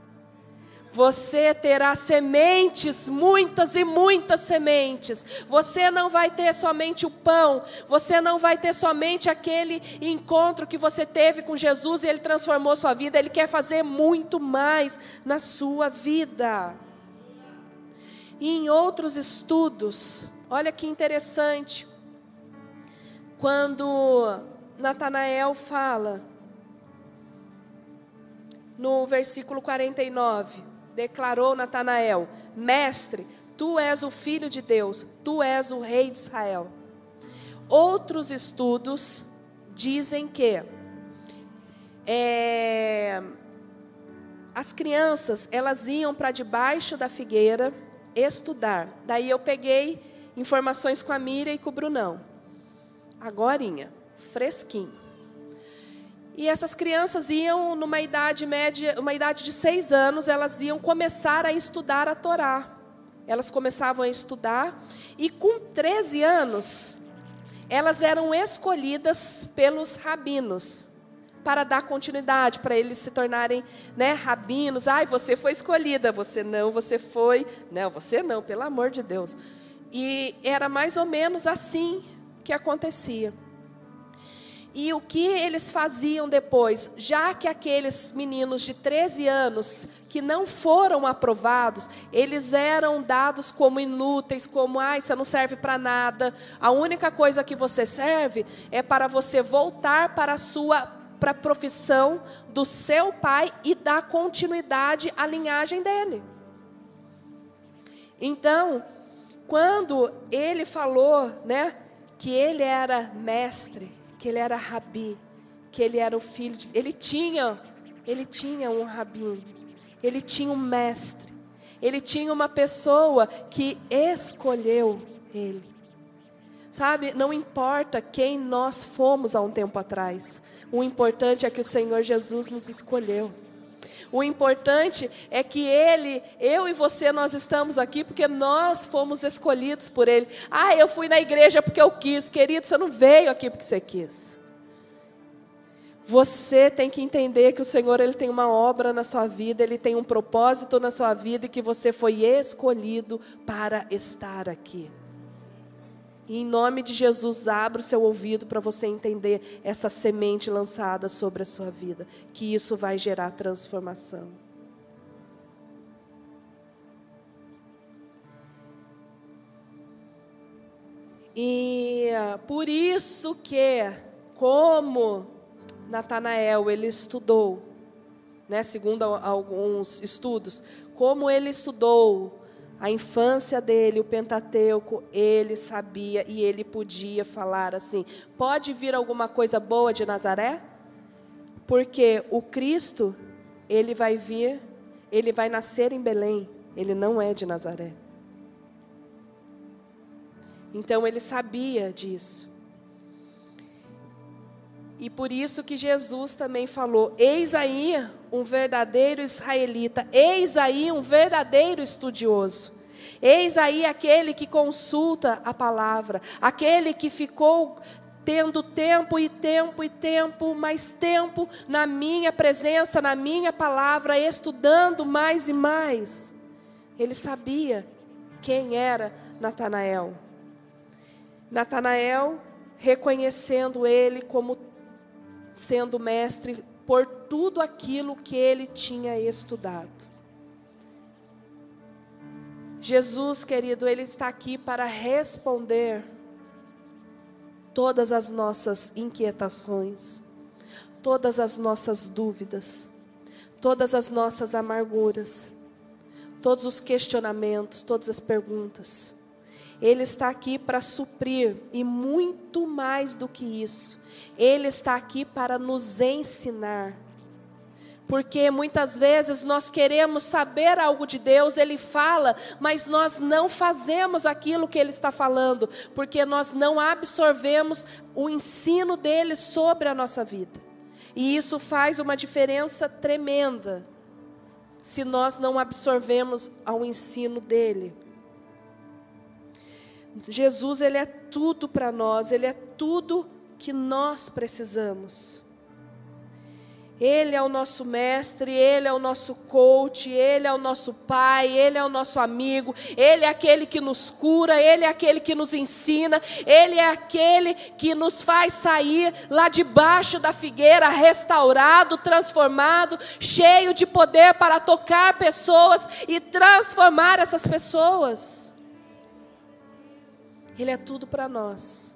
Você terá sementes, muitas e muitas sementes. Você não vai ter somente o pão, você não vai ter somente aquele encontro que você teve com Jesus e ele transformou sua vida. Ele quer fazer muito mais na sua vida. E em outros estudos, olha que interessante. Quando Natanael fala no versículo 49, declarou Natanael: Mestre, tu és o filho de Deus, tu és o rei de Israel. Outros estudos dizem que é, as crianças elas iam para debaixo da figueira estudar. Daí eu peguei informações com a Mira e com o Brunão. Agorinha, fresquinho. E essas crianças iam numa idade média, uma idade de seis anos, elas iam começar a estudar a Torá. Elas começavam a estudar e com 13 anos, elas eram escolhidas pelos rabinos para dar continuidade, para eles se tornarem né, rabinos. Ai, você foi escolhida, você não, você foi. Não, você não, pelo amor de Deus. E era mais ou menos assim que acontecia. E o que eles faziam depois? Já que aqueles meninos de 13 anos que não foram aprovados, eles eram dados como inúteis, como, ai, você não serve para nada. A única coisa que você serve é para você voltar para a sua para a profissão do seu pai e dar continuidade à linhagem dele. Então, quando ele falou, né, que ele era mestre, que ele era rabi, que ele era o filho de, ele tinha, ele tinha um rabino, ele tinha um mestre, ele tinha uma pessoa que escolheu ele. Sabe, não importa quem nós fomos há um tempo atrás, o importante é que o Senhor Jesus nos escolheu. O importante é que Ele, eu e você, nós estamos aqui porque nós fomos escolhidos por Ele. Ah, eu fui na igreja porque eu quis. Querido, você não veio aqui porque você quis. Você tem que entender que o Senhor ele tem uma obra na sua vida, ele tem um propósito na sua vida e que você foi escolhido para estar aqui. E em nome de Jesus, abra o seu ouvido para você entender essa semente lançada sobre a sua vida, que isso vai gerar transformação. E por isso que, como Natanael, ele estudou, né, segundo alguns estudos, como ele estudou a infância dele, o Pentateuco, ele sabia e ele podia falar assim: pode vir alguma coisa boa de Nazaré? Porque o Cristo, ele vai vir, ele vai nascer em Belém, ele não é de Nazaré. Então ele sabia disso. E por isso que Jesus também falou: Eis aí um verdadeiro israelita, eis aí um verdadeiro estudioso. Eis aí aquele que consulta a palavra, aquele que ficou tendo tempo e tempo e tempo, mais tempo na minha presença, na minha palavra, estudando mais e mais. Ele sabia quem era Natanael. Natanael reconhecendo ele como sendo mestre por tudo aquilo que ele tinha estudado. Jesus, querido, ele está aqui para responder todas as nossas inquietações, todas as nossas dúvidas, todas as nossas amarguras, todos os questionamentos, todas as perguntas. Ele está aqui para suprir e muito mais do que isso. Ele está aqui para nos ensinar. Porque muitas vezes nós queremos saber algo de Deus, Ele fala, mas nós não fazemos aquilo que Ele está falando, porque nós não absorvemos o ensino dele sobre a nossa vida. E isso faz uma diferença tremenda, se nós não absorvemos ao ensino dele. Jesus, Ele é tudo para nós, Ele é tudo que nós precisamos. Ele é o nosso mestre, Ele é o nosso coach, Ele é o nosso pai, Ele é o nosso amigo, Ele é aquele que nos cura, Ele é aquele que nos ensina, Ele é aquele que nos faz sair lá debaixo da figueira, restaurado, transformado, cheio de poder para tocar pessoas e transformar essas pessoas. Ele é tudo para nós.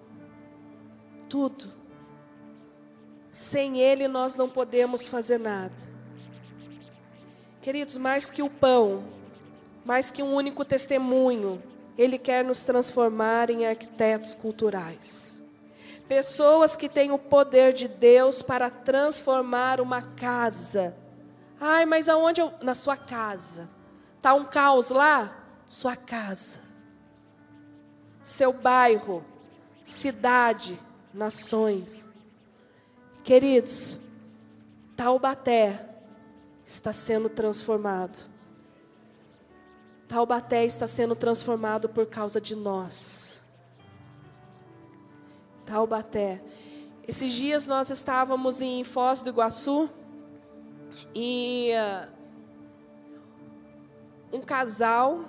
Tudo. Sem Ele nós não podemos fazer nada. Queridos, mais que o pão, mais que um único testemunho, Ele quer nos transformar em arquitetos culturais. Pessoas que têm o poder de Deus para transformar uma casa. Ai, mas aonde eu. Na sua casa. Está um caos lá? Sua casa. Seu bairro. Cidade. Nações. Queridos, Taubaté está sendo transformado. Taubaté está sendo transformado por causa de nós. Taubaté. Esses dias nós estávamos em Foz do Iguaçu e uh, um casal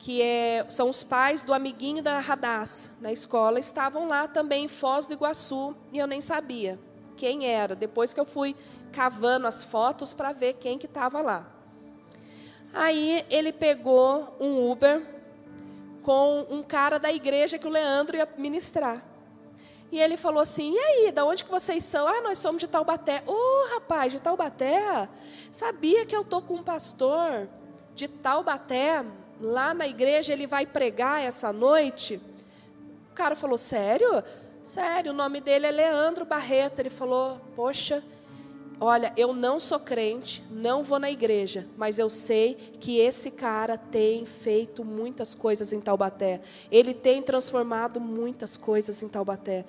que é, são os pais do amiguinho da Radassa na escola estavam lá também em Foz do Iguaçu e eu nem sabia quem era. Depois que eu fui cavando as fotos para ver quem que estava lá. Aí ele pegou um Uber com um cara da igreja que o Leandro ia ministrar. E ele falou assim: "E aí, da onde que vocês são?" "Ah, nós somos de Taubaté." "Ô, oh, rapaz, de Taubaté? Sabia que eu tô com um pastor de Taubaté lá na igreja, ele vai pregar essa noite?" O cara falou: "Sério?" "Sério, o nome dele é Leandro Barreto." Ele falou: "Poxa, Olha, eu não sou crente, não vou na igreja, mas eu sei que esse cara tem feito muitas coisas em Taubaté. Ele tem transformado muitas coisas em Taubaté.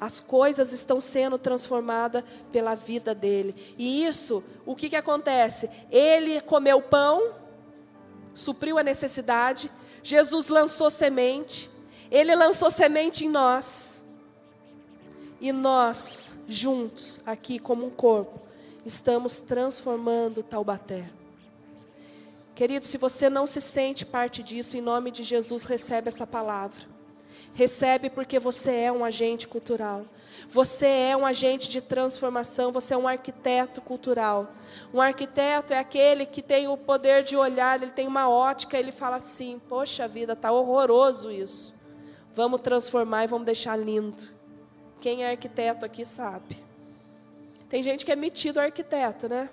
As coisas estão sendo transformadas pela vida dele. E isso, o que, que acontece? Ele comeu pão, supriu a necessidade. Jesus lançou semente. Ele lançou semente em nós. E nós, juntos, aqui como um corpo, estamos transformando Taubaté. Querido, se você não se sente parte disso, em nome de Jesus, recebe essa palavra. Recebe porque você é um agente cultural. Você é um agente de transformação, você é um arquiteto cultural. Um arquiteto é aquele que tem o poder de olhar, ele tem uma ótica, ele fala assim: "Poxa vida, tá horroroso isso. Vamos transformar e vamos deixar lindo". Quem é arquiteto aqui sabe. Tem gente que é metido arquiteto, né?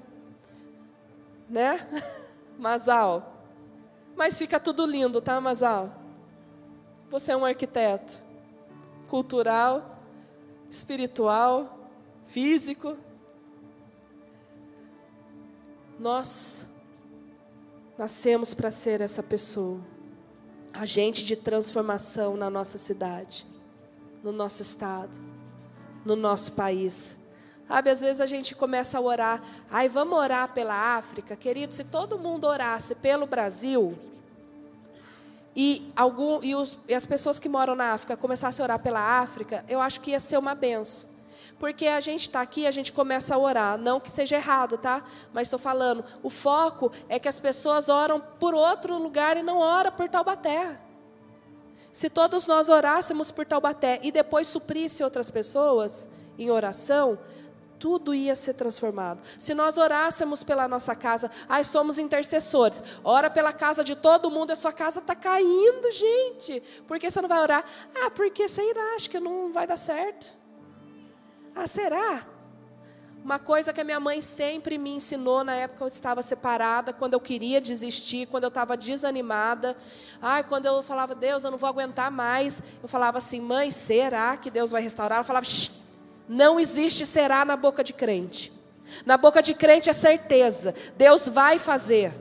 Né? Masal. Mas fica tudo lindo, tá, Masal? Você é um arquiteto cultural, espiritual, físico. Nós nascemos para ser essa pessoa, agente de transformação na nossa cidade, no nosso estado, no nosso país. Sabe, às vezes a gente começa a orar, ai, vamos orar pela África. Querido, se todo mundo orasse pelo Brasil, e, algum, e, os, e as pessoas que moram na África começassem a orar pela África, eu acho que ia ser uma benção. Porque a gente está aqui, a gente começa a orar. Não que seja errado, tá? Mas estou falando, o foco é que as pessoas oram por outro lugar e não oram por Taubaté. Se todos nós orássemos por Taubaté e depois suprisse outras pessoas em oração, tudo ia ser transformado. Se nós orássemos pela nossa casa, ai, somos intercessores, ora pela casa de todo mundo, a sua casa está caindo, gente. Por que você não vai orar? Ah, porque sei lá, acho que não vai dar certo. Ah, será? Uma coisa que a minha mãe sempre me ensinou na época que eu estava separada, quando eu queria desistir, quando eu estava desanimada. Ai, quando eu falava, Deus, eu não vou aguentar mais. Eu falava assim, mãe, será que Deus vai restaurar? Eu falava, Shh, não existe será na boca de crente. Na boca de crente é certeza. Deus vai fazer.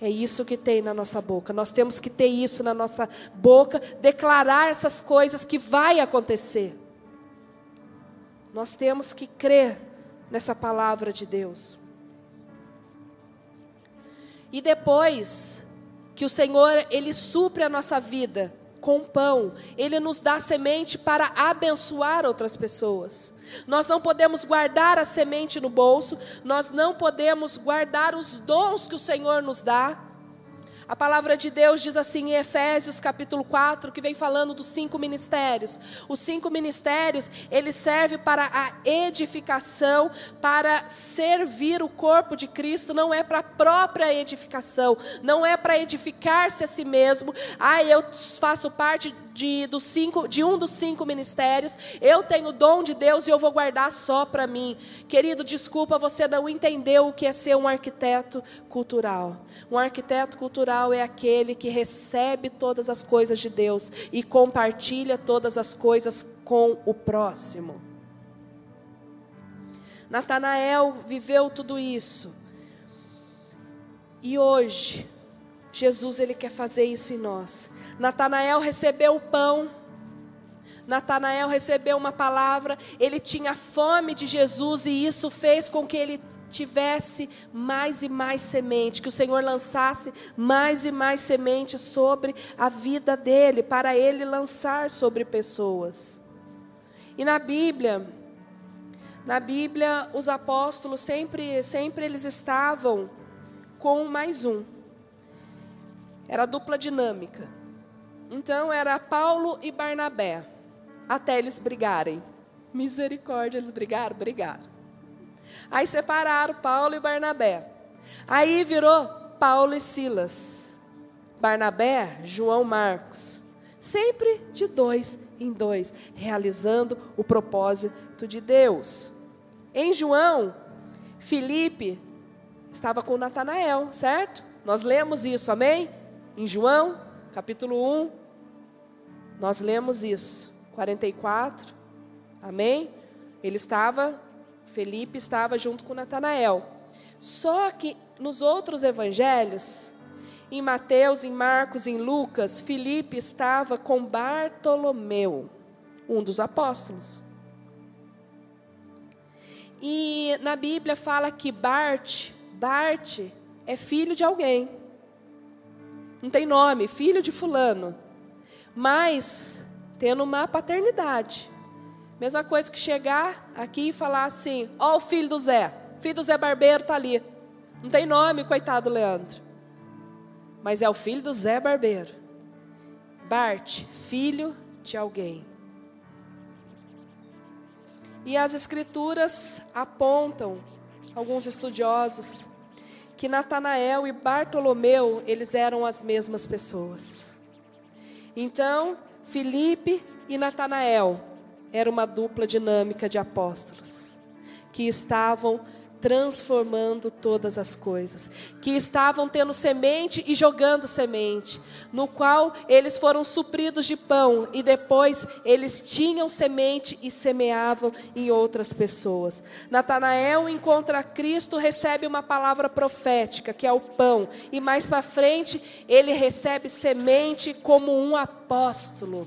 É isso que tem na nossa boca. Nós temos que ter isso na nossa boca, declarar essas coisas que vai acontecer. Nós temos que crer nessa palavra de Deus. E depois que o Senhor ele supre a nossa vida com pão. Ele nos dá semente para abençoar outras pessoas. Nós não podemos guardar a semente no bolso, nós não podemos guardar os dons que o Senhor nos dá. A palavra de Deus diz assim em Efésios capítulo 4, que vem falando dos cinco ministérios. Os cinco ministérios, ele serve para a edificação, para servir o corpo de Cristo, não é para a própria edificação, não é para edificar-se a si mesmo. Ah, eu faço parte de, cinco, de um dos cinco ministérios, eu tenho o dom de Deus e eu vou guardar só para mim. Querido, desculpa, você não entendeu o que é ser um arquiteto cultural. Um arquiteto cultural é aquele que recebe todas as coisas de Deus e compartilha todas as coisas com o próximo. Natanael viveu tudo isso. E hoje, Jesus ele quer fazer isso em nós. Natanael recebeu o pão. Natanael recebeu uma palavra, ele tinha fome de Jesus e isso fez com que ele tivesse mais e mais semente, que o Senhor lançasse mais e mais semente sobre a vida dele, para ele lançar sobre pessoas. E na Bíblia, na Bíblia, os apóstolos sempre, sempre eles estavam com mais um. Era dupla dinâmica. Então era Paulo e Barnabé, até eles brigarem. Misericórdia, eles brigaram, brigaram. Aí separaram Paulo e Barnabé. Aí virou Paulo e Silas. Barnabé, João Marcos. Sempre de dois em dois, realizando o propósito de Deus. Em João, Filipe estava com Natanael, certo? Nós lemos isso, amém? Em João, capítulo 1, nós lemos isso. 44, amém? Ele estava Felipe estava junto com Natanael. Só que nos outros evangelhos, em Mateus, em Marcos, em Lucas, Felipe estava com Bartolomeu, um dos apóstolos. E na Bíblia fala que Bart, Bart é filho de alguém. Não tem nome, filho de fulano. Mas tendo uma paternidade. Mesma coisa que chegar aqui e falar assim: Ó, o filho do Zé, filho do Zé Barbeiro está ali. Não tem nome, coitado Leandro. Mas é o filho do Zé Barbeiro. Bart, filho de alguém. E as escrituras apontam, alguns estudiosos, que Natanael e Bartolomeu, eles eram as mesmas pessoas. Então, Filipe e Natanael era uma dupla dinâmica de apóstolos que estavam transformando todas as coisas, que estavam tendo semente e jogando semente, no qual eles foram supridos de pão e depois eles tinham semente e semeavam em outras pessoas. Natanael encontra Cristo, recebe uma palavra profética, que é o pão, e mais para frente ele recebe semente como um apóstolo.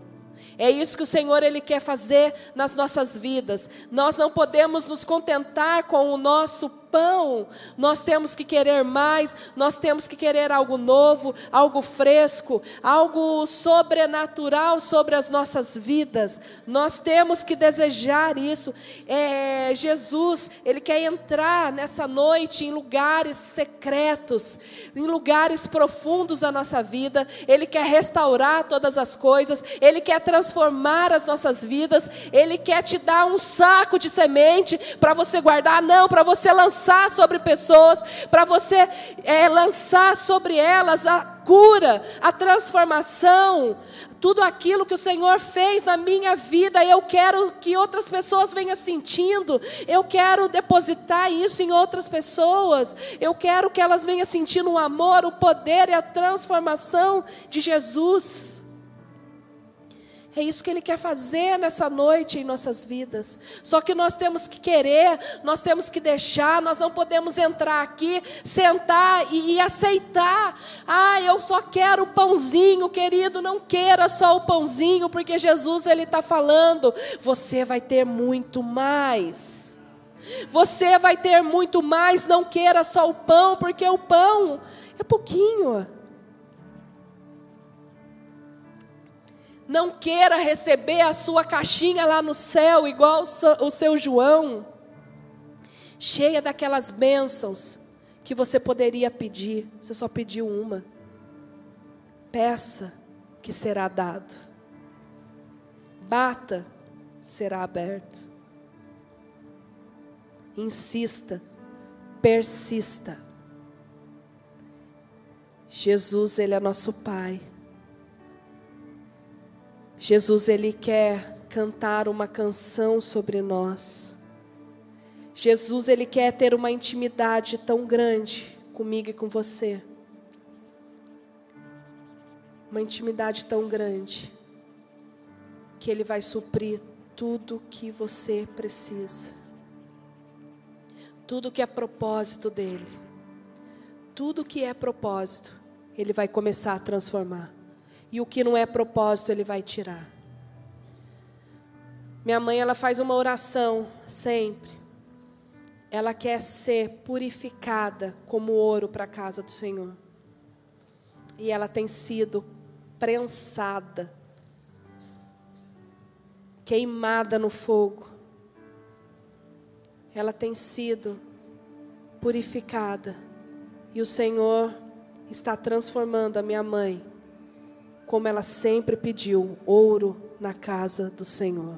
É isso que o Senhor ele quer fazer nas nossas vidas. Nós não podemos nos contentar com o nosso pão. Nós temos que querer mais, nós temos que querer algo novo, algo fresco, algo sobrenatural sobre as nossas vidas. Nós temos que desejar isso. É, Jesus, Ele quer entrar nessa noite em lugares secretos, em lugares profundos da nossa vida. Ele quer restaurar todas as coisas, Ele quer transformar as nossas vidas, Ele quer te dar um saco de semente para você guardar, não, para você lançar lançar sobre pessoas, para você é, lançar sobre elas a cura, a transformação, tudo aquilo que o Senhor fez na minha vida, eu quero que outras pessoas venham sentindo, eu quero depositar isso em outras pessoas, eu quero que elas venham sentindo o amor, o poder e a transformação de Jesus. É isso que Ele quer fazer nessa noite em nossas vidas. Só que nós temos que querer, nós temos que deixar, nós não podemos entrar aqui, sentar e, e aceitar. Ah, eu só quero o pãozinho, querido, não queira só o pãozinho, porque Jesus Ele está falando, você vai ter muito mais. Você vai ter muito mais, não queira só o pão, porque o pão é pouquinho. Não queira receber a sua caixinha lá no céu, igual o seu João, cheia daquelas bênçãos que você poderia pedir, você só pediu uma. Peça que será dado. Bata, será aberto. Insista, persista. Jesus, Ele é nosso Pai. Jesus, Ele quer cantar uma canção sobre nós. Jesus, Ele quer ter uma intimidade tão grande comigo e com você. Uma intimidade tão grande que Ele vai suprir tudo que você precisa, tudo que é propósito dEle, tudo que é propósito, Ele vai começar a transformar, e o que não é propósito, Ele vai tirar. Minha mãe, ela faz uma oração sempre. Ela quer ser purificada como ouro para a casa do Senhor. E ela tem sido prensada queimada no fogo. Ela tem sido purificada. E o Senhor está transformando a minha mãe, como ela sempre pediu, ouro na casa do Senhor.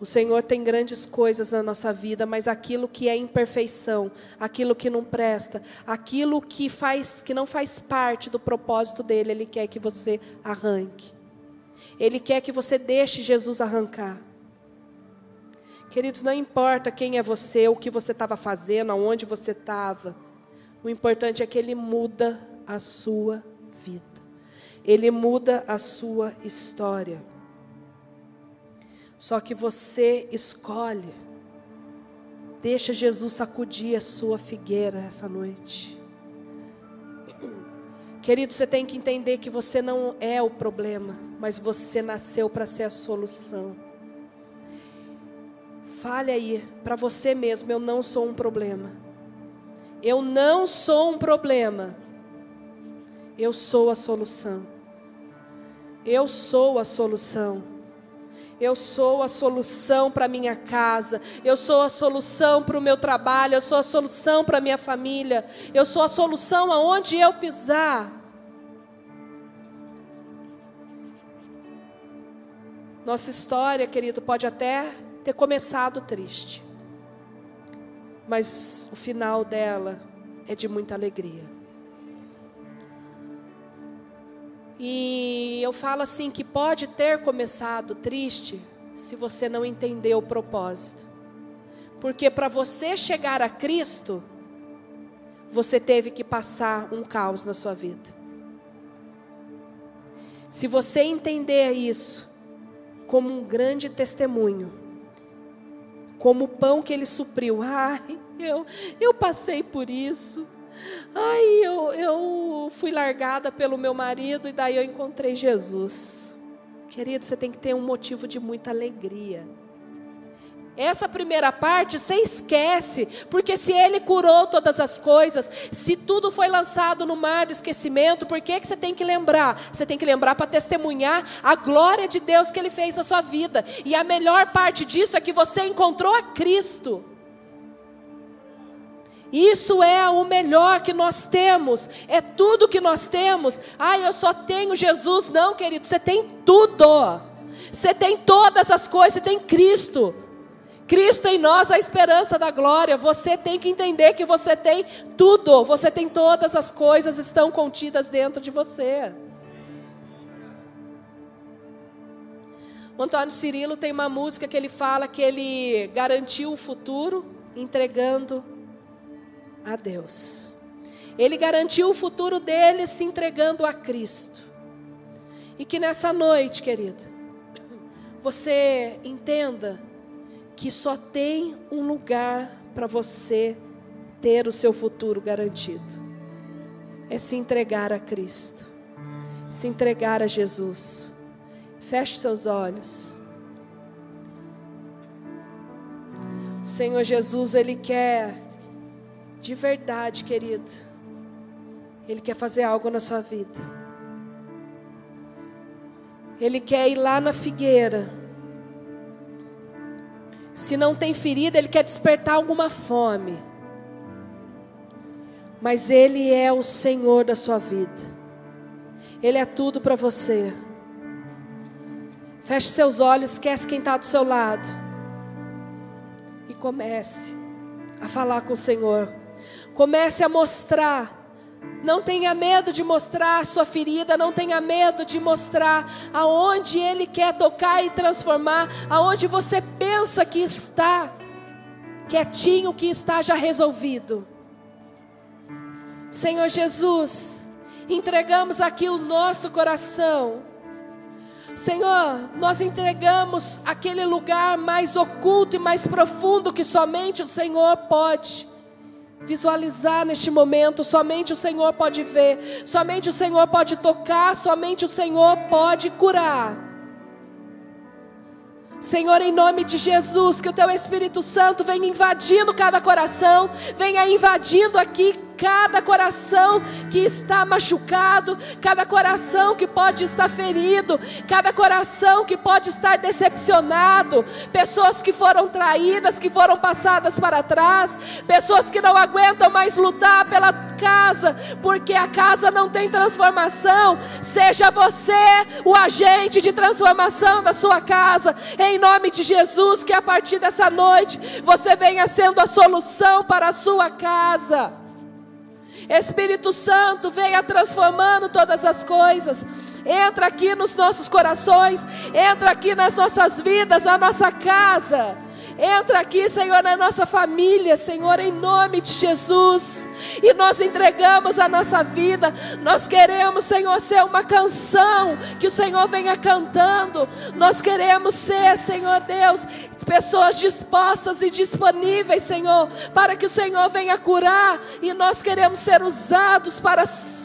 O Senhor tem grandes coisas na nossa vida, mas aquilo que é imperfeição, aquilo que não presta, aquilo que faz que não faz parte do propósito dele, ele quer que você arranque. Ele quer que você deixe Jesus arrancar. Queridos, não importa quem é você, o que você estava fazendo, aonde você estava. O importante é que Ele muda a sua. Ele muda a sua história. Só que você escolhe. Deixa Jesus sacudir a sua figueira essa noite. Querido, você tem que entender que você não é o problema, mas você nasceu para ser a solução. Fale aí para você mesmo: eu não sou um problema. Eu não sou um problema. Eu sou a solução. Eu sou a solução. Eu sou a solução para minha casa, eu sou a solução para o meu trabalho, eu sou a solução para minha família, eu sou a solução aonde eu pisar. Nossa história, querido, pode até ter começado triste, mas o final dela é de muita alegria. E eu falo assim que pode ter começado triste se você não entender o propósito. Porque para você chegar a Cristo, você teve que passar um caos na sua vida. Se você entender isso, como um grande testemunho, como o pão que ele supriu. Ai, eu, eu passei por isso. Ai, eu, eu fui largada pelo meu marido e daí eu encontrei Jesus. Querido, você tem que ter um motivo de muita alegria. Essa primeira parte você esquece, porque se Ele curou todas as coisas, se tudo foi lançado no mar do esquecimento, por que, que você tem que lembrar? Você tem que lembrar para testemunhar a glória de Deus que Ele fez na sua vida. E a melhor parte disso é que você encontrou a Cristo. Isso é o melhor que nós temos, é tudo que nós temos. Ah, eu só tenho Jesus. Não, querido, você tem tudo. Você tem todas as coisas, você tem Cristo. Cristo em nós, a esperança da glória. Você tem que entender que você tem tudo, você tem todas as coisas estão contidas dentro de você. O Antônio Cirilo tem uma música que ele fala que ele garantiu o futuro entregando a Deus. Ele garantiu o futuro dele se entregando a Cristo. E que nessa noite, querido, você entenda que só tem um lugar para você ter o seu futuro garantido. É se entregar a Cristo. Se entregar a Jesus. Feche seus olhos. O Senhor Jesus, Ele quer, de verdade, querido, Ele quer fazer algo na sua vida. Ele quer ir lá na figueira se não tem ferida, Ele quer despertar alguma fome. Mas Ele é o Senhor da sua vida. Ele é tudo para você. Feche seus olhos, esquece quem está do seu lado. E comece a falar com o Senhor. Comece a mostrar. Não tenha medo de mostrar sua ferida, não tenha medo de mostrar aonde Ele quer tocar e transformar, aonde você pensa que está quietinho, que está já resolvido. Senhor Jesus, entregamos aqui o nosso coração. Senhor, nós entregamos aquele lugar mais oculto e mais profundo que somente o Senhor pode visualizar neste momento, somente o Senhor pode ver, somente o Senhor pode tocar, somente o Senhor pode curar. Senhor, em nome de Jesus, que o Teu Espírito Santo venha invadindo cada coração, venha invadindo aqui cada coração que está machucado, cada coração que pode estar ferido, cada coração que pode estar decepcionado, pessoas que foram traídas, que foram passadas para trás, pessoas que não aguentam mais lutar pela casa, porque a casa não tem transformação. Seja você o agente de transformação da sua casa, em nome de Jesus, que a partir dessa noite você venha sendo a solução para a sua casa. Espírito Santo, venha transformando todas as coisas. Entra aqui nos nossos corações, entra aqui nas nossas vidas, na nossa casa. Entra aqui, Senhor, na nossa família, Senhor, em nome de Jesus. E nós entregamos a nossa vida. Nós queremos, Senhor, ser uma canção que o Senhor venha cantando. Nós queremos ser, Senhor Deus, pessoas dispostas e disponíveis, Senhor, para que o Senhor venha curar, e nós queremos ser usados para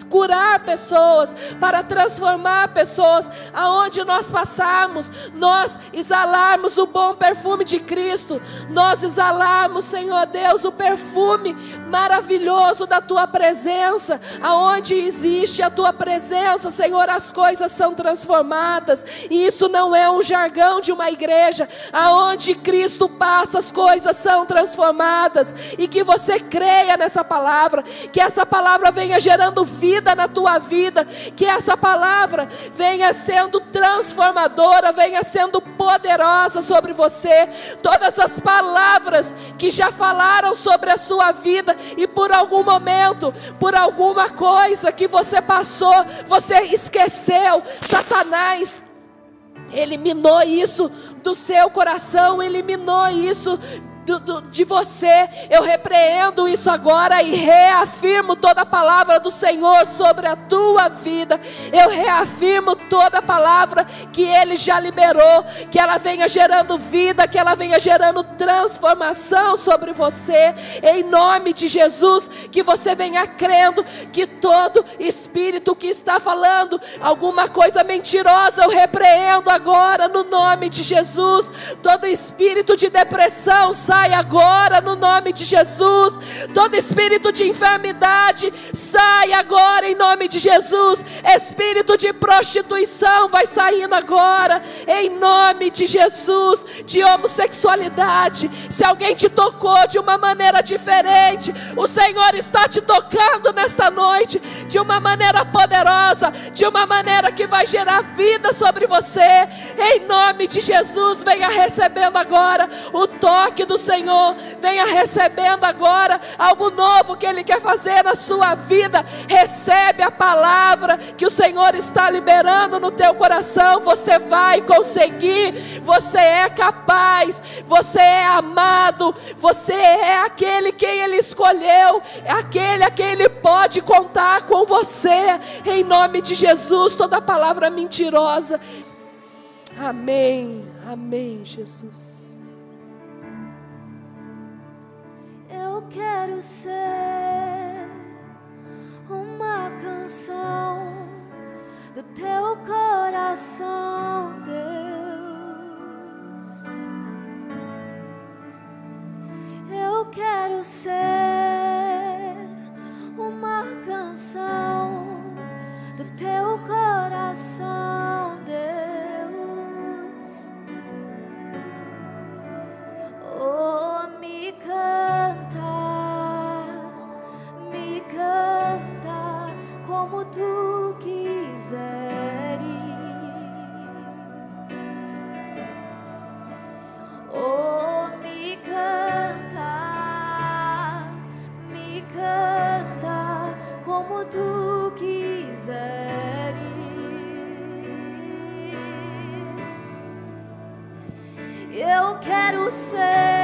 curar pessoas, para transformar pessoas, aonde nós passarmos, nós exalarmos o bom perfume de Cristo, nós exalarmos, Senhor Deus, o perfume maravilhoso da tua presença, aonde existe a tua presença, Senhor, as coisas são transformadas, e isso não é um jargão de uma igreja, aonde Cristo passa, as coisas são transformadas. E que você creia nessa palavra, que essa palavra venha gerando vida na tua vida, que essa palavra venha sendo transformadora, venha sendo poderosa sobre você. Todas as palavras que já falaram sobre a sua vida e por algum momento, por alguma coisa que você passou, você esqueceu, Satanás eliminou isso do seu coração, eliminou isso do, do, de você. Eu repreendo isso agora e reafirmo toda a palavra do Senhor sobre a tua vida. Eu reafirmo toda a palavra que Ele já liberou, que ela venha gerando vida, que ela venha gerando transformação sobre você. Em nome de Jesus, que você venha crendo que todo espírito que está falando alguma coisa mentirosa, eu repreendo agora no nome de Jesus. Todo espírito de depressão, sai agora no nome de Jesus. Todo espírito de enfermidade, sai agora em nome de Jesus. Espírito de prostituição, vai saindo agora em nome de Jesus. De homossexualidade, se alguém te tocou de uma maneira diferente, o Senhor está te tocando nesta noite de uma maneira poderosa, de uma maneira que vai gerar vida sobre você. Em nome de Jesus, venha recebendo agora o toque do Senhor. Venha recebendo agora algo novo que Ele quer fazer na sua vida. Recebe a palavra que o Senhor está liberando no teu coração. Você vai conseguir. Você é capaz. Você é amado. Você é aquele quem Ele escolheu. É aquele a quem Ele pode contar com você. Em nome de Jesus, toda palavra mentirosa. Amém. Amém, Jesus. Quero ser uma canção do teu coração, Deus. Eu quero ser uma canção do teu coração, Deus. Oh, me como tu quiseres. Oh, me canta, me canta como tu quiseres. Eu quero ser.